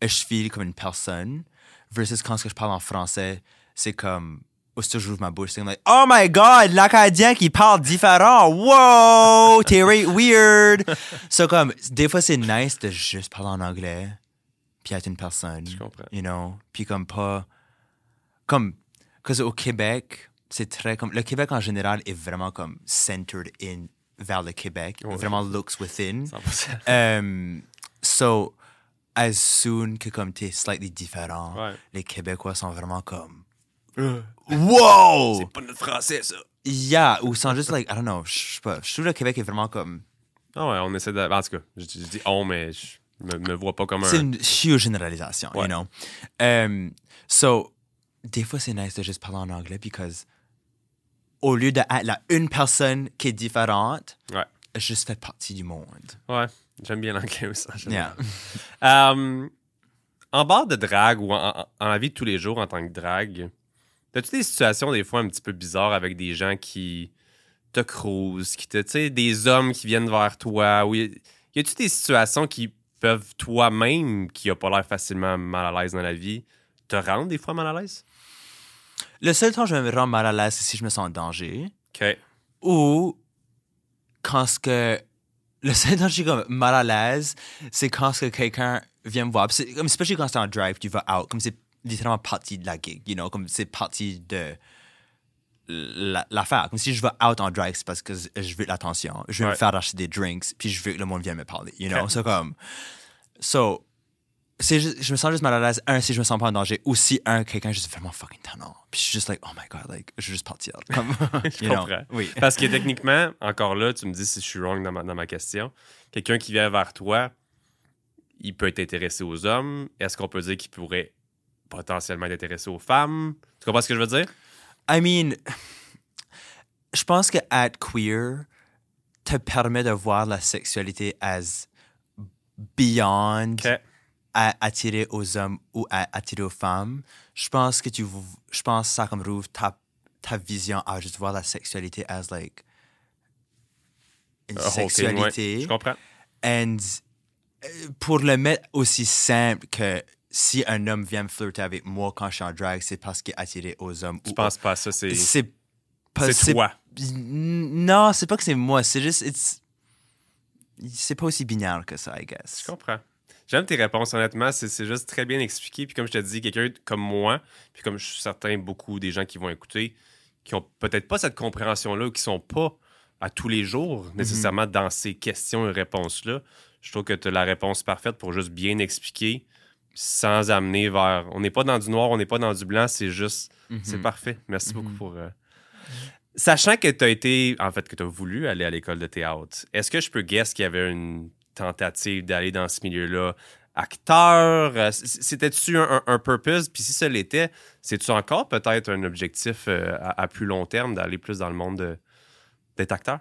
je feel comme une personne, versus quand est-ce que je parle en français, c'est comme, aussitôt que j'ouvre ma bouche, c'est comme like, oh my god, l'acadien qui parle différent, wow, t'es weird. so comme, des fois c'est nice de juste parler en anglais, puis être une personne. Je comprends. You know, puis comme pas, comme, parce au Québec, c'est très comme, le Québec en général est vraiment comme centered in, vers le Québec, Ouais. vraiment looks within. 100%. Um, so, as soon que comme t'es slightly différent, Ouais. les Québécois sont vraiment comme, wow! C'est pas notre français, ça. Yeah, ou sont juste like, I don't know, je sais pas, je trouve que le Québec est vraiment comme, Ah ouais, on essaie de. En tout cas, je, je dis on, mais je me, me vois pas comme un. c'est une huge généralisation, Ouais. you know? Um, so, des fois c'est nice de juste parler en anglais because au lieu d'être la une personne qui est différente, Ouais. je juste fais partie du monde. Ouais. J'aime bien l'anglais aussi. en général. Yeah. Euh, en barre de drague ou en, en- en la vie de tous les jours en tant que drague, as-tu des situations des fois un petit peu bizarres avec des gens qui te crousent, qui te, tu sais, des hommes qui viennent vers toi? Ou y a-tu des situations qui peuvent toi-même, qui a pas l'air facilement mal à l'aise dans la vie, te rendre des fois mal à l'aise? Le seul temps où je me rends mal à l'aise, c'est si je me sens en danger. OK. Ou quand ce que le seul temps où je suis comme mal à l'aise, c'est quand ce que quelqu'un vient me voir. C'est Comme especially quand c'est en drive, tu vas out, comme c'est littéralement partie de la gig, you know, comme c'est partie de la- l'affaire. Comme si je vais out en drive, c'est parce que je veux de l'attention. Je veux me faire acheter des drinks, puis je veux que le monde vienne me parler, you know. Ok. So comme, so juste, je me sens juste mal à l'aise. Un, si je me sens pas en danger. Ou si, un, quelqu'un est juste vraiment fucking tannant. Puis je suis juste like, oh my god, like, je veux juste partir. Comme, Je know. comprends. Oui. Parce que techniquement, encore là, tu me dis si je suis wrong dans ma, dans ma question. Quelqu'un qui vient vers toi, il peut être intéressé aux hommes. Est-ce qu'on peut dire qu'il pourrait potentiellement être intéressé aux femmes? Tu comprends ce que je veux dire? I mean, je pense que être queer te permet de voir la sexualité as beyond OK. à attirer aux hommes ou à attirer aux femmes. Je pense que tu, je pense que ça comme rouvre ta, ta vision à juste voir la sexualité as like une ouais. sexualité. Je comprends. And euh, pour le mettre aussi simple que si un homme vient me flirter avec moi quand je suis en drag, c'est parce qu'il est attiré aux hommes. Tu ou penses pas ça, c'est c'est pas c'est toi. Non, c'est pas que c'est moi, c'est juste it's- c'est pas aussi binaire que ça, I guess. Je comprends. J'aime tes réponses, honnêtement. C'est c'est juste très bien expliqué. Puis comme je te dis, quelqu'un comme moi, puis comme je suis certain, beaucoup des gens qui vont écouter, qui ont peut-être pas cette compréhension-là ou qui sont pas à tous les jours nécessairement dans ces questions et réponses-là, je trouve que tu as la réponse parfaite pour juste bien expliquer sans amener vers... On n'est pas dans du noir, on n'est pas dans du blanc, c'est juste... C'est parfait. Merci beaucoup pour... euh, Sachant que tu as été, en fait, que tu as voulu aller à l'école de théâtre, est-ce que je peux guess qu'il y avait une tentative d'aller dans ce milieu-là? Acteur? euh, C'était-tu un, un- purpose? Puis si ça l'était, c'est-tu encore peut-être un objectif euh, à, à plus long terme d'aller plus dans le monde de- d'être acteur?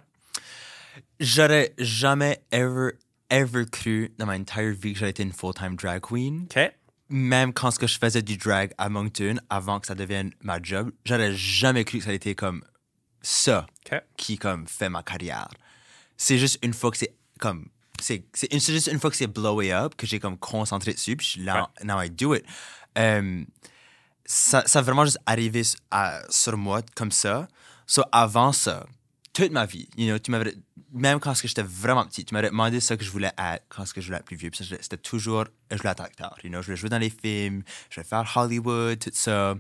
J'aurais jamais ever ever cru dans ma entire vie que j'allais être une full-time drag queen. OK. Même quand ce que je faisais du drag à Moncton avant que ça devienne ma job, j'aurais jamais cru que ça allait être comme ça qui comme fait ma carrière. C'est juste une fois que c'est comme c'est juste une fois que c'est blowé up que j'ai comme concentré dessus puis je suis là now I do it. Euh, ça ça a vraiment juste arrivé à- sur moi comme ça. So avant ça, toute ma vie, you know, tu m'avais même quand j'étais vraiment petit, tu m'avais demandé ce que je voulais être quand je voulais être plus vieux. Puis c'était toujours je voulais être acteur, you know, je voulais jouer dans les films, je voulais faire Hollywood, tout ça.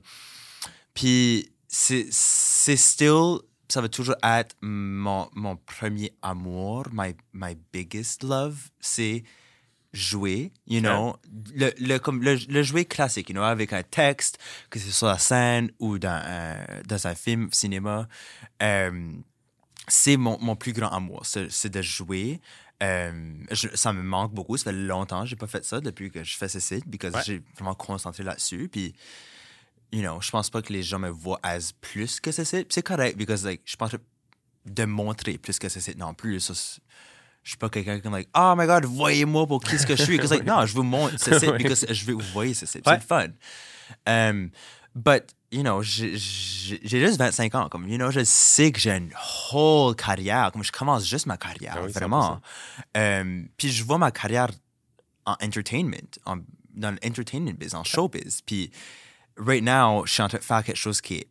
Puis c'est c'est still ça va toujours être mon, mon premier amour, my, my biggest love, c'est jouer, you know, le, le, comme le, le jouer classique, you know, avec un texte, que ce soit sur la scène ou dans un, dans un film, cinéma. Euh, c'est mon, mon plus grand amour, c'est de jouer. Euh, je- ça me manque beaucoup, ça fait longtemps que j'ai pas fait ça depuis que je fais ce site, parce que Ouais. j'ai vraiment concentré là-dessus. Puis, you know, je pense pas que les gens me voient as plus que ce site. C'est correct, parce que like, je pense de montrer plus que ce site non plus. Ça, je suis pas quelqu'un qui est like, oh my god, voyez-moi pour qui ce que je suis. Parce like, non, je vous montre ce site parce que je veux vous voyez ce site. Ouais. C'est fun. Um, but, you know, j'ai juste 25 ans. Comme, you know, je sais que j'ai une whole carrière. Comme, je commence juste ma carrière, Ah oui, vraiment. Um, puis je vois ma carrière en entertainment, en- dans l'entertainment biz, en showbiz. Puis, right now, je suis en train de faire quelque chose qui est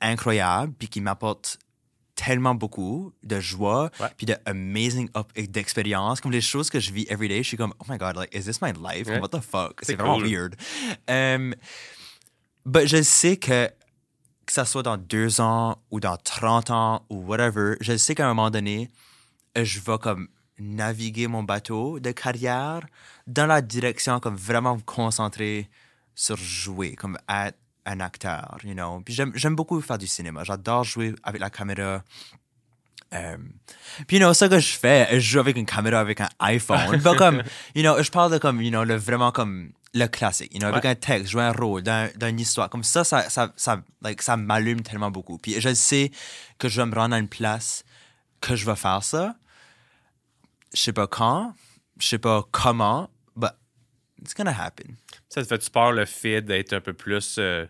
incroyable, puis qui m'apporte tellement beaucoup de joie, Ouais. puis de amazing up d'expérience, comme les choses que je vis every day, je suis comme, oh my god, like, is this my life? Ouais. What the fuck? C'est C'est vraiment cool. weird. Um, but je sais que, que ça soit dans deux ans ou dans 30 ans ou whatever, je sais qu'à un moment donné, je vais comme naviguer mon bateau de carrière dans la direction comme vraiment me concentrer sur jouer, comme être un acteur, you know. Puis j'aime, beaucoup faire du cinéma. J'adore jouer avec la caméra. Euh, puis, you know, ça que je fais, je joue avec une caméra, avec un iPhone. Pas comme, you know, je parle de comme, you know, le, vraiment comme le classique, you know, avec Ouais. un texte, jouer un rôle dans, dans une histoire. Comme ça, ça, ça, ça, like, ça m'allume tellement beaucoup. Puis je sais que je vais me rendre à une place que je vais faire ça. Je sais pas quand, je sais pas comment, but it's gonna happen. Ça te fait-tu peur le fait d'être un peu plus. euh,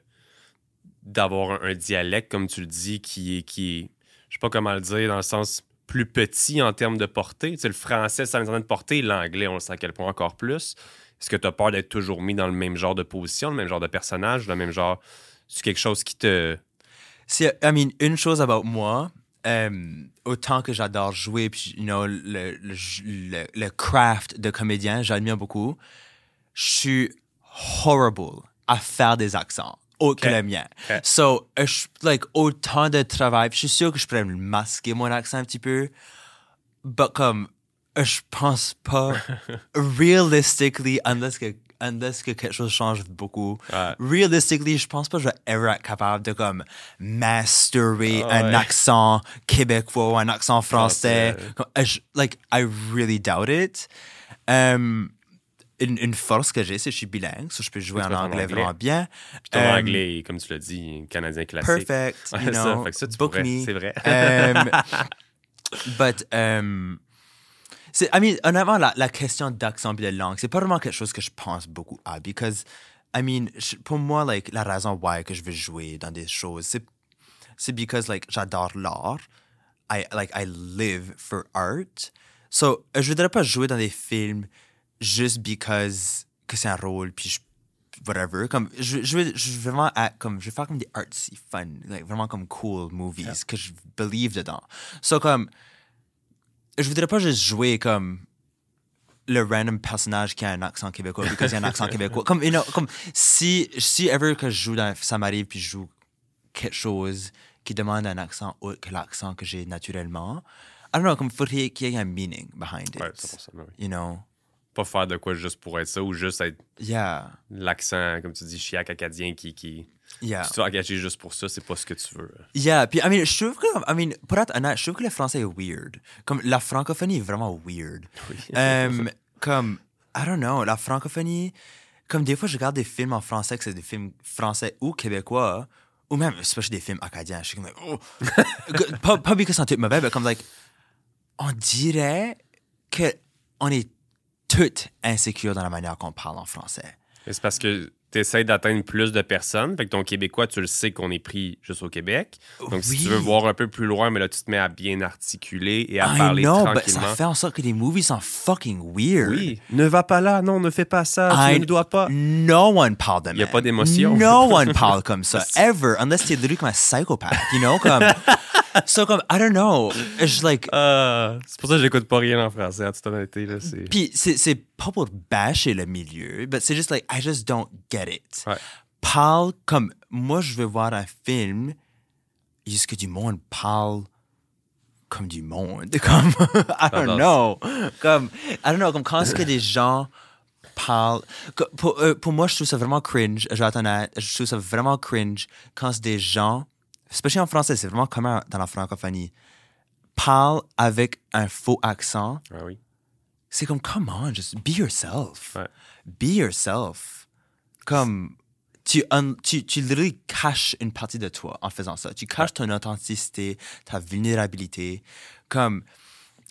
d'avoir un, un dialecte, comme tu le dis, qui est. Qui est je sais pas comment le dire, dans le sens plus petit en termes de portée? Tu sais, le français, ça a une certaine portée, l'anglais, on le sait à quel point encore plus. Est-ce que tu as peur d'être toujours mis dans le même genre de position, le même genre de personnage, le même genre. C'est quelque chose qui te. C'est, I mean, une chose about moi, euh, autant que j'adore jouer, puis, you know, le, le, le, le craft de comédien, j'admire beaucoup, je suis horrible à faire des accents, autre que Ok. le mien. So, euh, je- like, autant de travail, je suis sûr que je pourrais masquer mon accent un petit peu, but comme, je pense pas, realistically, unless que unless que quelque chose change beaucoup, Ouais. realistically, je pense pas que je vais ever être capable de comme masterer Ah un ouais. accent québécois ou un accent français. Français. Euh, je- like, I really doubt it. Um, une, une force que j'ai, c'est que je suis bilingue, so je peux jouer en anglais vraiment bien. Puis ton Um, anglais, comme tu l'as dit, canadien classique. Perfect, you ça, know. fait que ça, tu book pourrais, me. c'est vrai. Um, but, um, c'est, I mean, honnêtement, la, la question d'accent et de langue, c'est pas vraiment quelque chose que je pense beaucoup à, because, I mean, je- pour moi, like, la raison why que je veux jouer dans des choses, c'est, c'est because, like, j'adore l'art. I, like, I live for art. So, je voudrais pas jouer dans des films juste because que c'est un rôle, puis je whatever. Comme, je, je, veux, je veux vraiment comme, je veux faire comme des artsy, fun, like, vraiment comme cool movies que je believe dedans. So, comme, je voudrais pas juste jouer comme le random personnage qui a un accent québécois parce qu'il a un accent québécois. Comme, you know, comme si, si ever que je joue dans, ça m'arrive puis je joue quelque chose qui demande un accent autre que l'accent que j'ai naturellement, I don't know, comme faudrait qu'il y ait un meaning behind it. Ouais, 100%, ouais. You know? Pas faire de quoi juste pour être ça ou juste être Yeah. l'accent, comme tu dis, chiac acadien qui. qui... Yeah. Si tu vas engager juste pour ça, c'est pas ce que tu veux. Yeah, puis I mean, je trouve que, I mean, pour être honnête, je trouve que le français est weird. Comme la francophonie est vraiment weird. Um, comme, I don't know, la francophonie, comme des fois je regarde des films en français, que c'est des films français ou québécois, ou même, especially des films acadiens, je suis comme, like, oh. Pas, pas parce que c'est tout mauvais, mais comme, like, on dirait que on est toutes insécures dans la manière qu'on parle en français. C'est parce que tu essaies d'atteindre plus de personnes. Fait que ton Québécois, tu le sais qu'on est pris juste au Québec. Donc, si Oui. tu veux voir un peu plus loin, mais là, tu te mets à bien articuler et à I parler know, but tranquillement. ça fait en sorte que les movies sont fucking weird. Oui, ne va pas là, non, ne fais pas ça, I- tu ne dois pas. No one parle de Y a même. pas d'émotion. No one parle comme ça, ever, unless t'es literally comme un psychopathe, you know, comme... so, comme, I don't know, je, like... Ah, c'est pour ça que j'écoute pas rien en français, en toute honnêteté. Là, c'est... Puis c'est c'est pas pour bâcher le milieu, but c'est juste like, I just don't get it. Ouais. Parle comme... Moi, je veux voir un film, juste que du monde parle comme du monde. Comme, I don't know. Comme, I don't know, comme quand est-ce que des gens parlent... Pour, euh, pour moi, je trouve ça vraiment cringe. Je vais je trouve ça vraiment cringe quand des gens, especially en français, c'est vraiment commun dans la francophonie, parlent avec un faux accent. Ah oui. C'est comme, come on, just be yourself. Ouais. Be yourself. Comme, tu, un- tu, tu literally caches une partie de toi en faisant ça. Tu caches ton authenticité, ta vulnérabilité. Comme,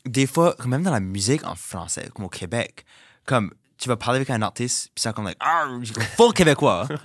des fois, même dans la musique en français, comme au Québec, comme, tu vas parler avec un artiste, puis c'est comme, like, ah, full québécois.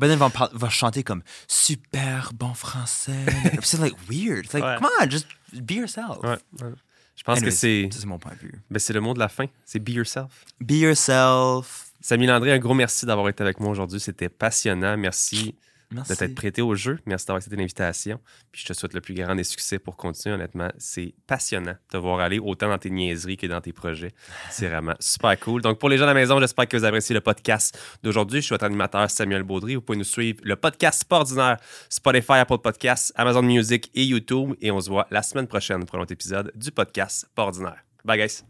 Ben, il va, par- va chanter comme, super bon français. Puis c'est like weird. It's like, Ouais. come on, just be yourself. Ouais, ouais. Je pense Anyways, que c'est, ça, c'est mon point de vue. ben, c'est le mot de la fin. C'est be yourself. Be yourself. Samy Landry, un gros merci d'avoir été avec moi aujourd'hui. C'était passionnant. Merci, Merci. de t'être prêté au jeu. Merci d'avoir accepté l'invitation. Puis je te souhaite le plus grand des succès pour continuer. Honnêtement, c'est passionnant de te voir aller autant dans tes niaiseries que dans tes projets. C'est vraiment super cool. Donc, pour les gens à la maison, j'espère que vous appréciez le podcast d'aujourd'hui. Je suis votre animateur Samuel Baudry. Vous pouvez nous suivre le podcast Sport ordinaire, Spotify, Apple Podcasts, Amazon Music et YouTube. Et on se voit la semaine prochaine pour un autre épisode du podcast Sport ordinaire. Bye, guys.